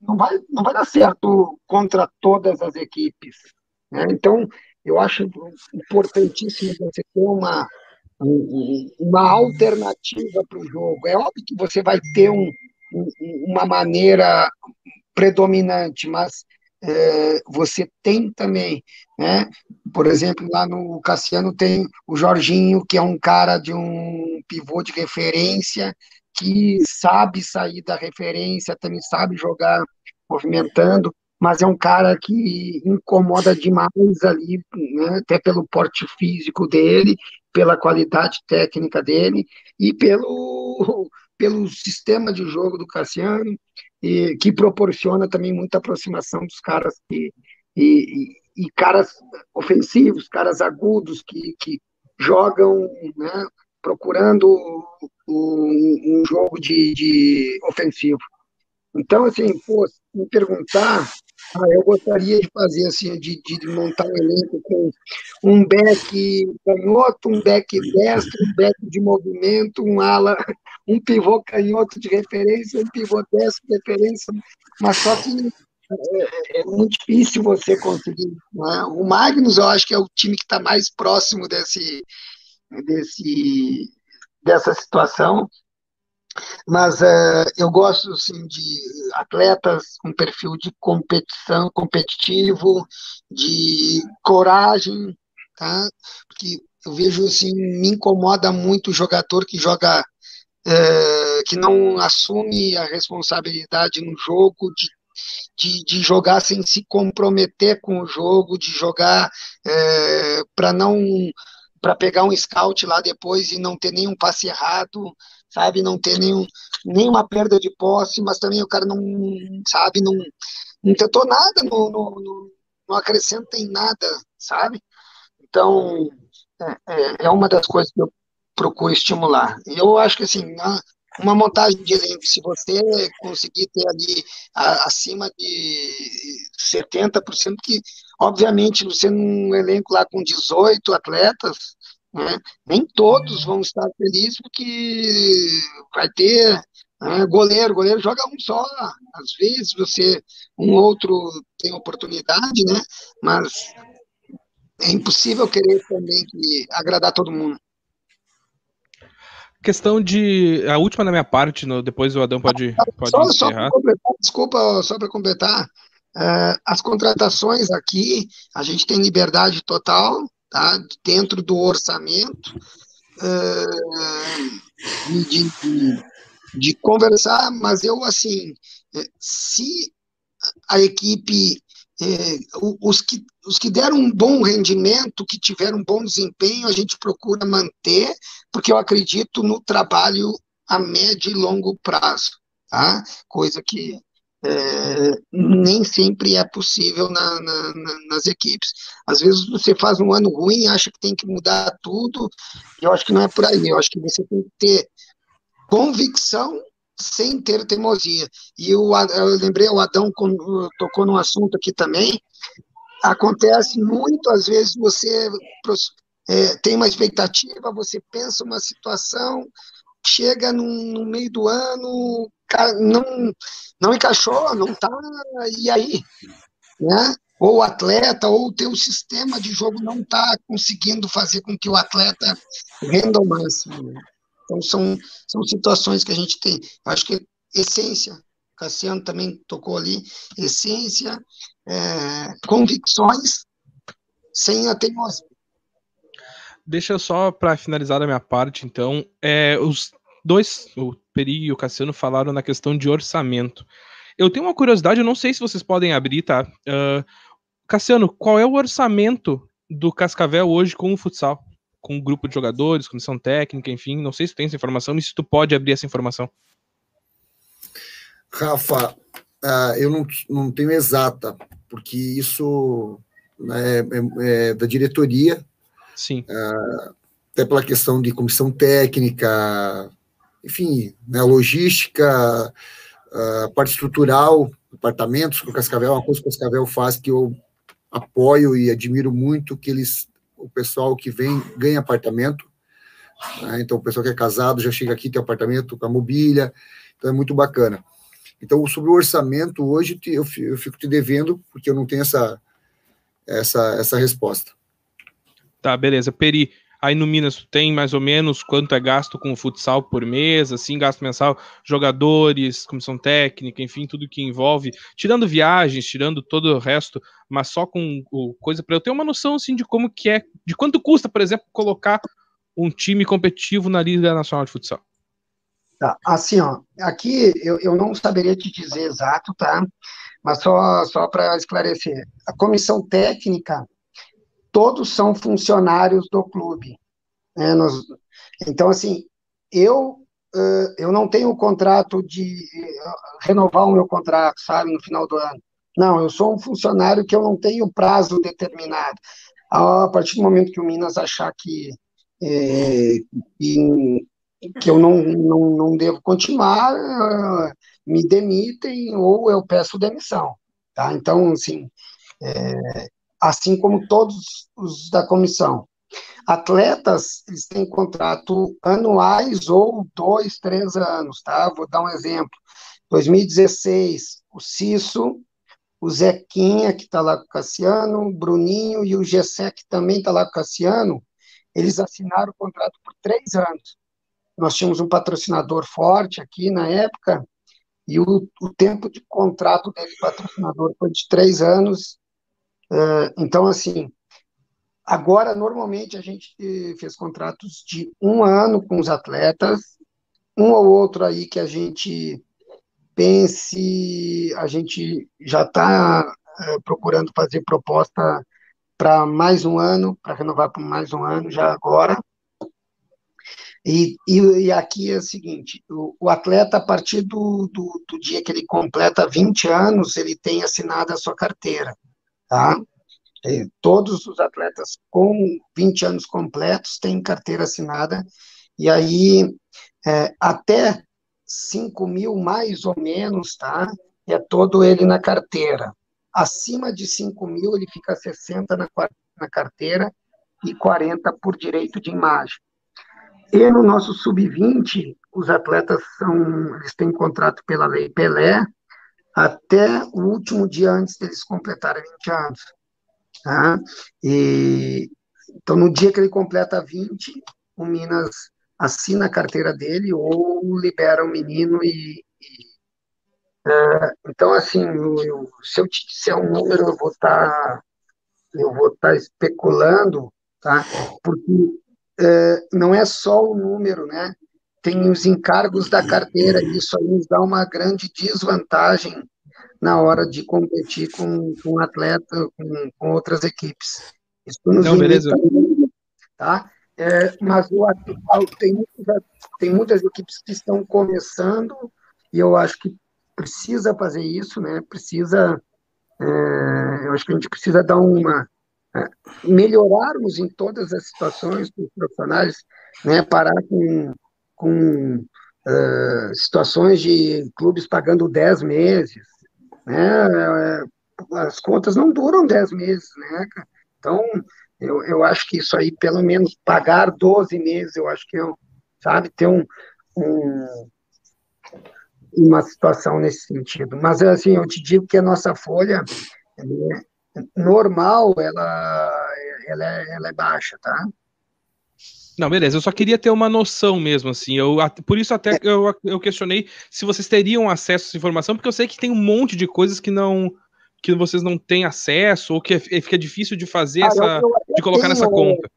não vai, não vai dar certo contra todas as equipes. Né? Então, eu acho importantíssimo você ter uma, uma alternativa para o jogo. É óbvio que você vai ter um, uma maneira predominante, mas é, você tem também, né? Por exemplo, lá no Cassiano tem o Jorginho, que é um cara de um pivô de referência, que sabe sair da referência, também sabe jogar movimentando, mas é um cara que incomoda demais ali, né? até pelo porte físico dele, pela qualidade técnica dele e pelo, pelo sistema de jogo do Cassiano e que proporciona também muita aproximação dos caras e, e, e caras ofensivos, caras agudos que, que jogam, né, procurando um, um jogo de, de, ofensivo. Então, assim, pô, me perguntar, ah, eu gostaria de fazer assim, de, de montar um elenco com um back canhoto, um back destro, um back de movimento, um ala um pivô canhoto de referência, um pivô destro de referência, mas só que é, é, muito difícil você conseguir. O Magnus, eu acho que é o time que está mais próximo desse, desse, dessa situação. Mas uh, eu gosto assim, de atletas com perfil de competição, competitivo, de coragem, tá? Porque eu vejo assim, me incomoda muito o jogador que joga é, que não assume a responsabilidade no jogo, de, de, de, jogar sem se comprometer com o jogo, de jogar é, para não para pegar um scout lá depois e não ter nenhum passe errado, sabe, não ter nenhum, nenhuma perda de posse, mas também o cara não, sabe, não, não tentou nada, não, não, não acrescenta em nada, sabe? Então, é, é, é uma das coisas que eu procuro estimular. Eu acho que, assim, uma montagem de elenco, se você conseguir ter ali acima de 70%, que, obviamente, você num elenco lá com 18 atletas, né, nem todos vão estar felizes, porque vai ter né, goleiro, goleiro joga um só, às vezes você, um outro tem oportunidade, né, mas é impossível querer também que agradar todo mundo. Questão de. A última da minha parte, no, depois o Adão pode, pode só, encerrar. Só desculpa, só para completar. Uh, as contratações aqui, a gente tem liberdade total, tá? Dentro do orçamento, uh, de, de, de, conversar, mas eu, assim, eh, se a equipe é, os, que, os que deram um bom rendimento, que tiveram um bom desempenho, a gente procura manter, porque eu acredito no trabalho a médio e longo prazo, tá? coisa que é, nem sempre é possível na, na, na, nas equipes. Às vezes você faz um ano ruim, acha que tem que mudar tudo, e eu acho que não é por aí, eu acho que você tem que ter convicção sem ter teimosia. E o, eu lembrei, o Adão tocou num assunto aqui também. Acontece muito, às vezes, você é, tem uma expectativa, você pensa uma situação, chega no, meio do ano, não, não encaixou, não tá, e aí? Né? Ou o atleta, ou o teu sistema de jogo não está conseguindo fazer com que o atleta renda ao máximo. Né? Então, são, são situações que a gente tem. Acho que essência, Cassiano também tocou ali, essência, é, convicções, sem a Deixa só para finalizar a minha parte, então, é, os dois, o Peri e o Cassiano, falaram na questão de orçamento. Eu tenho uma curiosidade, eu não sei se vocês podem abrir, tá? Uh, Cassiano, qual é o orçamento do Cascavel hoje com o futsal? com um grupo de jogadores, comissão técnica, enfim. Não sei se tu tem essa informação e se tu pode abrir essa informação. Rafa, uh, eu não, não tenho exata, porque isso né, é, é, da diretoria. Sim. Uh, até pela questão de comissão técnica, enfim, né, logística, uh, parte estrutural, departamentos que o Cascavel, uma coisa que o Cascavel faz que eu apoio e admiro muito, que eles o pessoal que vem ganha apartamento. Né? Então, o pessoal que é casado já chega aqui, tem apartamento com a mobília. Então, é muito bacana. Então, sobre o orçamento, hoje eu fico te devendo, porque eu não tenho essa, essa, essa resposta. Tá, beleza. Peri, Aí no Minas tem mais ou menos quanto é gasto com o futsal por mês, assim, gasto mensal, jogadores, comissão técnica, enfim, tudo que envolve, tirando viagens, tirando todo o resto, mas só com o, coisa para eu ter uma noção assim de como que é, de quanto custa, por exemplo, colocar um time competitivo na Liga Nacional de Futsal. Tá, assim, ó, aqui eu, eu não saberia te dizer exato, tá? Mas só, só para esclarecer, a comissão técnica todos são funcionários do clube. Né? Então, assim, eu uh, eu não tenho contrato de renovar o meu contrato, sabe, no final do ano. Não, eu sou um funcionário que eu não tenho prazo determinado. A partir do momento que o Minas achar que, é, que, que, eu não, não, não devo continuar, me demitem ou eu peço demissão. Tá? Então, assim, é, assim como todos os da comissão. Atletas, eles têm contrato anuais ou dois, três anos, tá? Vou dar um exemplo. 2016, o Cisso o Zequinha, que está lá com o Cassiano, o Bruninho e o Gessé, que também está lá com o Cassiano, eles assinaram o contrato por três anos. Nós tínhamos um patrocinador forte aqui na época, e o, o tempo de contrato desse patrocinador foi de três anos. Uh, então, assim, agora, normalmente, a gente fez contratos de um ano com os atletas, um ou outro aí que a gente pense, a gente já está eh, procurando fazer proposta para mais um ano, para renovar por mais um ano já agora. E, e, e aqui é o seguinte: o, o atleta, a partir do, do, do, dia que ele completa 20 anos, ele tem assinado a sua carteira. Tá? E todos os atletas com 20 anos completos têm carteira assinada, e aí é, até 5 mil mais ou menos, tá? É todo ele na carteira. Acima de 5 mil, ele fica 60 na, na carteira e 40 por direito de imagem. E no nosso sub-20, os atletas são, eles têm contrato pela Lei Pelé até o último dia antes deles completarem 20 anos. Tá? E, então, no dia que ele completa 20, o Minas assina a carteira dele ou libera o menino e. e é, então, assim, eu, se eu te disser um número, eu vou estar tá, eu vou estar tá especulando, tá? Porque é, não é só o número, né? Tem os encargos da carteira, e isso aí nos dá uma grande desvantagem na hora de competir com, com atleta, com, com outras equipes. Isso nos não, beleza. tá? É, mas o atual tem, tem muitas equipes que estão começando e eu acho que precisa fazer isso, né? Precisa, é, eu acho que a gente precisa dar uma é, melhorarmos em todas as situações dos profissionais, né? Parar com, com uh, situações de clubes pagando 10 meses, né? É, as contas não duram 10 meses, né? Então eu, eu acho que isso aí, pelo menos pagar 12 meses, eu acho que, eu, sabe, ter um, um, uma situação nesse sentido. Mas, assim, eu te digo que a nossa folha é, normal, ela, ela, é, ela é baixa, tá? Não, beleza, eu só queria ter uma noção mesmo, assim, eu, por isso até eu, eu questionei se vocês teriam acesso a essa informação, porque eu sei que tem um monte de coisas que não, que vocês não têm acesso ou que é, fica difícil de fazer essa, eu, eu de colocar tenho, nessa conta?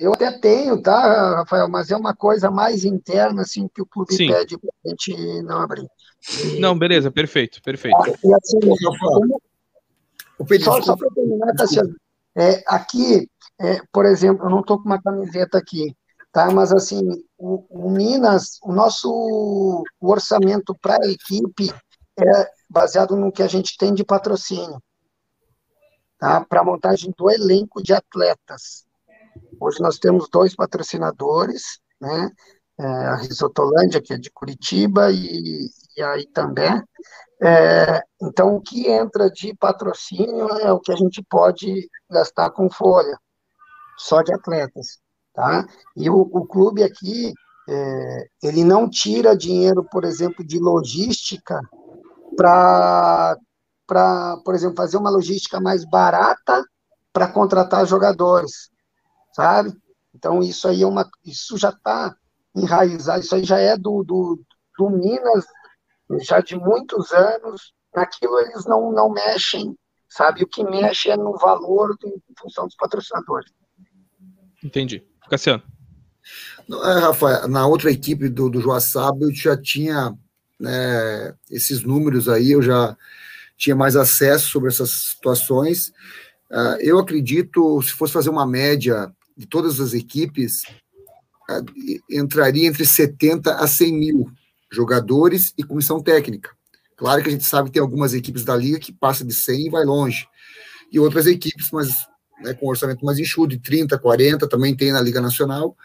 Eu até tenho, tá, Rafael, mas é uma coisa mais interna, assim, que o clube Sim. pede para a gente não abrir. E... Não, beleza, perfeito, perfeito. Ah, e assim, só, só para terminar, Tassiano, é, aqui, é, por exemplo, eu não estou com uma camiseta aqui, tá? Mas assim, o, o Minas, o nosso o orçamento para a equipe é baseado no que a gente tem de patrocínio, tá? para montagem do elenco de atletas. Hoje nós temos dois patrocinadores, né? É, a Risotolândia, que é de Curitiba, e, e a Itambé. É, então, o que entra de patrocínio é o que a gente pode gastar com folha, só de atletas. Tá? E o, o clube aqui, é, ele não tira dinheiro, por exemplo, de logística para, por exemplo, fazer uma logística mais barata para contratar jogadores, sabe? Então, isso aí é uma, isso já está enraizado, isso aí já é do, do, do Minas, já de muitos anos, naquilo eles não, não mexem, sabe? O que mexe é no valor em função dos patrocinadores. Entendi. Cassiano. É, Rafael, na outra equipe do, do Joaçaba, eu já tinha né, esses números aí, eu já tinha mais acesso sobre essas situações. Uh, eu acredito, se fosse fazer uma média de todas as equipes, uh, entraria entre 70 a 100 mil jogadores e comissão técnica. Claro que a gente sabe que tem algumas equipes da liga que passa de 100 e vai longe. E outras equipes, mas né, com orçamento mais enxuto, de 30, 40, também tem na Liga Nacional.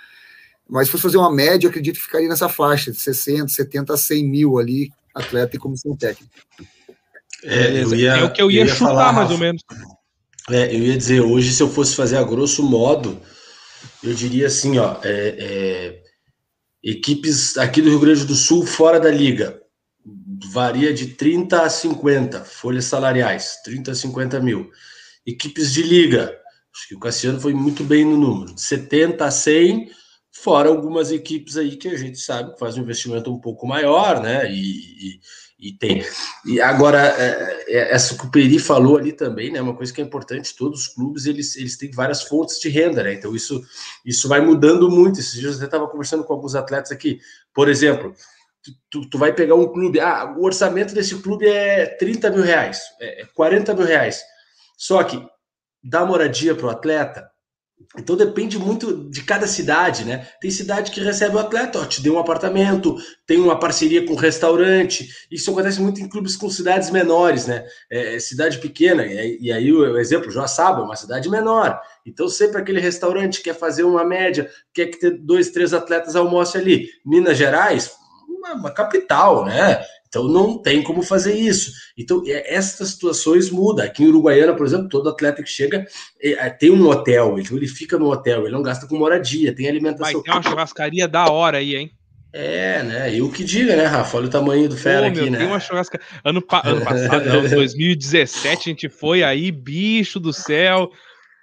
Mas se fosse fazer uma média, acredito que ficaria nessa faixa, de 60, 70 a 100 mil ali, atleta e comissão técnica. É, eu ia, é o que eu ia, eu ia chutar, falar, mais ou menos. É, eu ia dizer, hoje, se eu fosse fazer a grosso modo, eu diria assim, ó, é, é, equipes aqui do Rio Grande do Sul fora da liga, varia de 30 a 50 folhas salariais, 30 a 50 mil. Equipes de liga, acho que o Cassiano foi muito bem no número, de 70 a 100, fora algumas equipes aí que a gente sabe que faz um investimento um pouco maior, né? E, e, e tem. E agora, é, é, essa que o Peri falou ali também, né? Uma coisa que é importante, todos os clubes eles, eles têm várias fontes de renda, né? Então isso, isso vai mudando muito. Esses dias eu até estava conversando com alguns atletas aqui, por exemplo tu, tu vai pegar um clube, ah, o orçamento desse clube é 30 mil reais, é 40 é mil reais. Só que dá moradia para o atleta, então depende muito de cada cidade, né? Tem cidade que recebe o atleta, ó, te deu um apartamento, tem uma parceria com um restaurante. Isso acontece muito em clubes com cidades menores, né? É, cidade pequena, e, aí o, o exemplo, Joaçaba, é uma cidade menor. Então sempre aquele restaurante quer fazer uma média, quer que ter dois, três atletas almoce ali. Minas Gerais, uma, uma capital, né? Então não tem como fazer isso. Então é, essas situações mudam. Aqui em Uruguaiana, por exemplo, todo atleta que chega é, é, tem um hotel, então ele fica no hotel, ele não gasta com moradia, tem alimentação. Vai ter uma churrascaria da hora aí, hein? É, né? E o que diga, né, Rafa? Olha o tamanho do fera Pô, aqui, meu, né? Tem uma churrasca... ano, pa... ano passado, não, 2017, a gente foi aí, bicho do céu.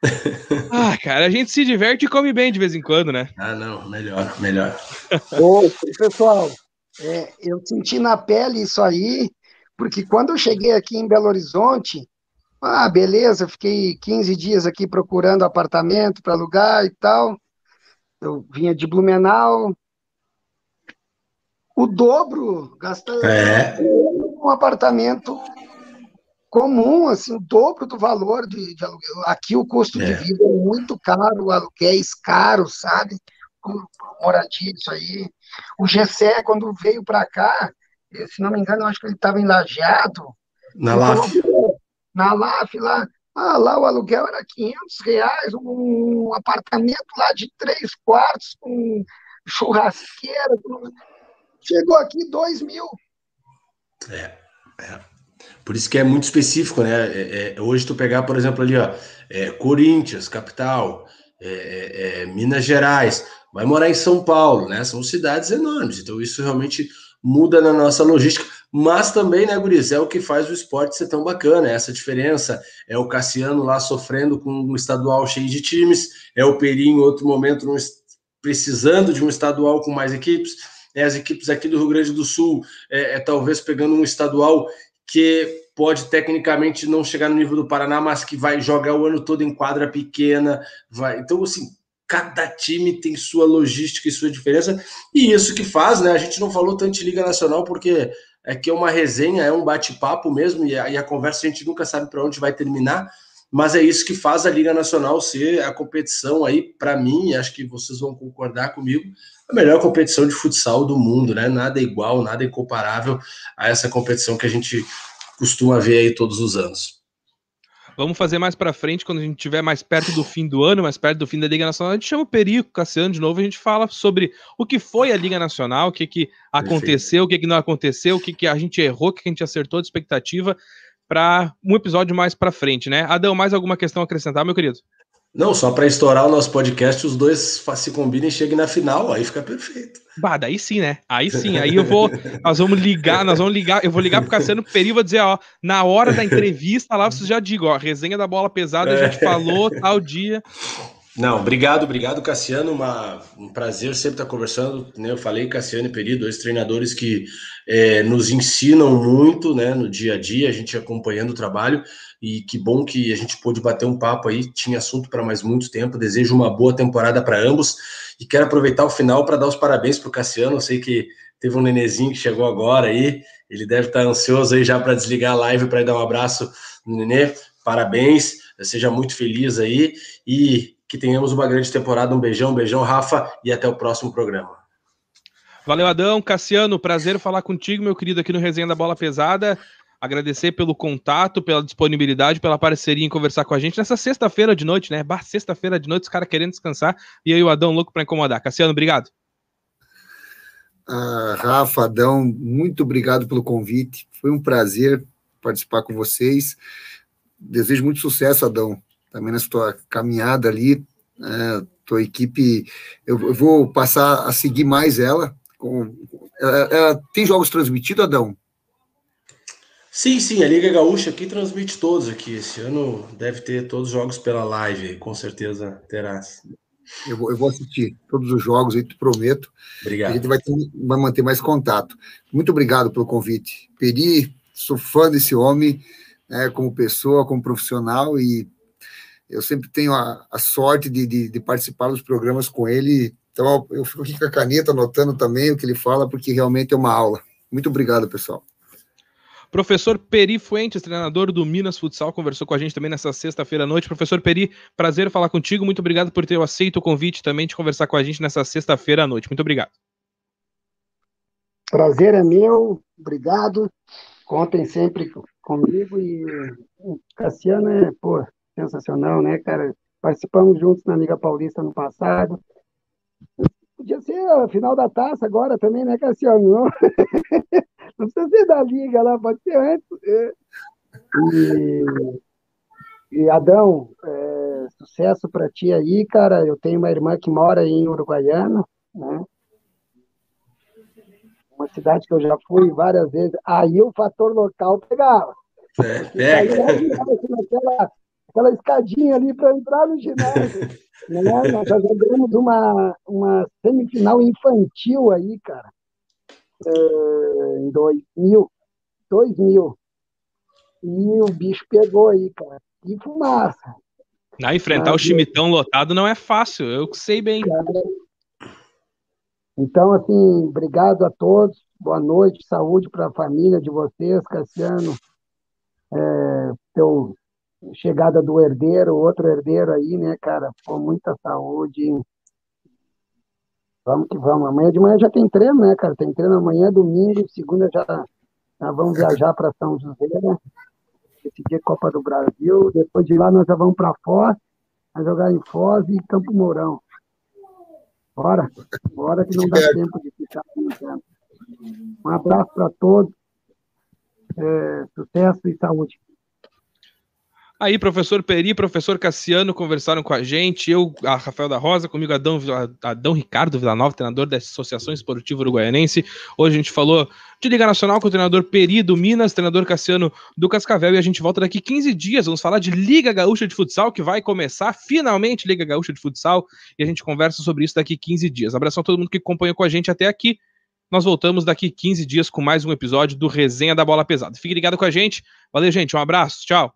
Ah, cara, a gente se diverte e come bem de vez em quando, né? Ah, não, melhor, melhor. Ô, pessoal, é, eu senti na pele isso aí, porque quando eu cheguei aqui em Belo Horizonte, ah, beleza, fiquei 15 dias aqui procurando apartamento para alugar e tal. Eu vinha de Blumenau, o dobro, gastando é. um apartamento comum, assim, o dobro do valor de, de aluguel. Aqui o custo é. de vida é muito caro, aluguéis caros, sabe? Por moradia, isso aí. O Gessé, quando veio para cá, se não me engano, eu acho que ele estava em Lajeado. Na LAF. Na LAF, lá. Ah, lá o aluguel era 500 reais, um apartamento lá de três quartos, com churrasqueira. Chegou aqui 2 mil. É, é. Por isso que é muito específico, né? É, é, hoje tu pegar, por exemplo, ali, ó, é, Corinthians, capital, é, é, Minas Gerais, vai morar em São Paulo, né? São cidades enormes, então isso realmente muda na nossa logística, mas também, né, Guris, é o que faz o esporte ser tão bacana, é essa diferença, é o Cassiano lá sofrendo com um estadual cheio de times, é o Peri em outro momento num, precisando de um estadual com mais equipes, é as equipes aqui do Rio Grande do Sul, é, é talvez pegando um estadual que pode tecnicamente não chegar no nível do Paraná, mas que vai jogar o ano todo em quadra pequena, vai, então assim, cada time tem sua logística e sua diferença, e isso que faz, né? A gente não falou tanto de Liga Nacional porque é que é uma resenha, é um bate-papo mesmo, e a, e a, conversa a gente nunca sabe para onde vai terminar, mas é isso que faz a Liga Nacional ser a competição aí, para mim, acho que vocês vão concordar comigo, a melhor competição de futsal do mundo, né? Nada igual, nada incomparável a essa competição que a gente costuma ver aí todos os anos. Vamos fazer mais para frente, quando a gente estiver mais perto do fim do ano, mais perto do fim da Liga Nacional, a gente chama o Perico, Cassiano de novo, a gente fala sobre o que foi a Liga Nacional, o que, que aconteceu, o que, que não aconteceu, o que, que a gente errou, o que a gente acertou de expectativa para um episódio mais para frente, né? Adão, mais alguma questão a acrescentar, meu querido? Não, só para estourar o nosso podcast, os dois se combinem e cheguem na final, aí fica perfeito. Bah, daí sim, né? Aí sim, aí eu vou. Nós vamos ligar, nós vamos ligar, eu vou ligar pro Cassiano Peri e vou dizer, ó, na hora da entrevista lá, vocês já digo, ó, resenha da bola pesada, a gente falou tal dia. Não, obrigado, obrigado, Cassiano. Uma, um prazer sempre estar conversando. Né? Eu falei, Cassiano e Peri, dois treinadores que é, nos ensinam muito né, no dia a dia, a gente acompanhando o trabalho. E que bom que a gente pôde bater um papo aí. Tinha assunto para mais muito tempo. Desejo uma boa temporada para ambos. E quero aproveitar o final para dar os parabéns para o Cassiano. Eu sei que teve um nenezinho que chegou agora aí. Ele deve estar ansioso aí já para desligar a live para dar um abraço no nenê. Parabéns, seja muito feliz aí. E que tenhamos uma grande temporada. Um beijão, um beijão, Rafa, e até o próximo programa. Valeu, Adão. Cassiano, prazer falar contigo, meu querido, aqui no Resenha da Bola Pesada. Agradecer pelo contato, pela disponibilidade, pela parceria em conversar com a gente nessa sexta-feira de noite, né? Bah, sexta-feira de noite, os caras querendo descansar. E aí, o Adão louco para incomodar. Cassiano, obrigado. Ah, Rafa, Adão, muito obrigado pelo convite. Foi um prazer participar com vocês. Desejo muito sucesso, Adão também na sua caminhada ali, né, tua equipe, eu, eu, vou passar a seguir mais ela. Com, ela, ela tem jogos transmitidos, Adão? Sim, sim, a Liga Gaúcha aqui transmite todos aqui. Esse ano deve ter todos os jogos pela live, com certeza terás. Eu vou, eu vou assistir todos os jogos aí, te prometo. Obrigado. A gente vai, ter, vai manter mais contato. Muito obrigado pelo convite. Peri, sou fã desse homem, né, como pessoa, como profissional, e eu sempre tenho a, a sorte de, de, de, participar dos programas com ele. Então, eu fico aqui com a caneta anotando também o que ele fala, porque realmente é uma aula. Muito obrigado, pessoal. Professor Peri Fuentes, treinador do Minas Futsal, conversou com a gente também nessa sexta-feira à noite. Professor Peri, prazer falar contigo. Muito obrigado por ter aceito o convite também de conversar com a gente nessa sexta-feira à noite. Muito obrigado. Prazer é meu. Obrigado. Contem sempre comigo e Cassiano é, pô, sensacional, né, cara? Participamos juntos na Liga Paulista no passado. Podia ser a final da taça agora também, né, Cassiano? Não, não precisa ser da Liga lá, pode ser antes. É. E, e Adão, é, sucesso para ti aí, cara. Eu tenho uma irmã que mora em Uruguaiana, né? Uma cidade que eu já fui várias vezes. Aí o fator local pegava. É, pega. Aquela, aquela escadinha ali para entrar no ginásio. Né? Nós já jogamos uma, uma semifinal infantil aí, cara, é, em 2000, 2000. E o bicho pegou aí, cara. Que fumaça. Na enfrentar o chimitão lotado não é fácil, eu sei bem. Então, assim, obrigado a todos. Boa noite, saúde para a família de vocês, Cassiano. É, teu chegada do herdeiro, outro herdeiro aí, né, cara? Com muita saúde. Vamos que vamos. Amanhã de manhã já tem treino, né, cara? Tem treino amanhã, domingo, segunda já, já vamos viajar para São José, né? Decidir Copa do Brasil. Depois de lá nós já vamos para Foz, a jogar em Foz e Campo Mourão. Bora, bora que não dá tempo de ficar Um abraço para todos. É, sucesso e saúde. Aí, professor Peri, professor Cassiano conversaram com a gente, eu, a Rafael da Rosa, comigo Adão, Adão Ricardo Villanova, treinador da Associação Esportiva Uruguaianense. Hoje a gente falou de Liga Nacional com o treinador Peri do Minas, treinador Cassiano do Cascavel, e a gente volta daqui 15 dias. Vamos falar de Liga Gaúcha de Futsal, que vai começar finalmente Liga Gaúcha de Futsal, e a gente conversa sobre isso daqui 15 dias. Abração a todo mundo que acompanhou com a gente até aqui. Nós voltamos daqui 15 dias com mais um episódio do Resenha da Bola Pesada. Fique ligado com a gente. Valeu, gente. Um abraço. Tchau.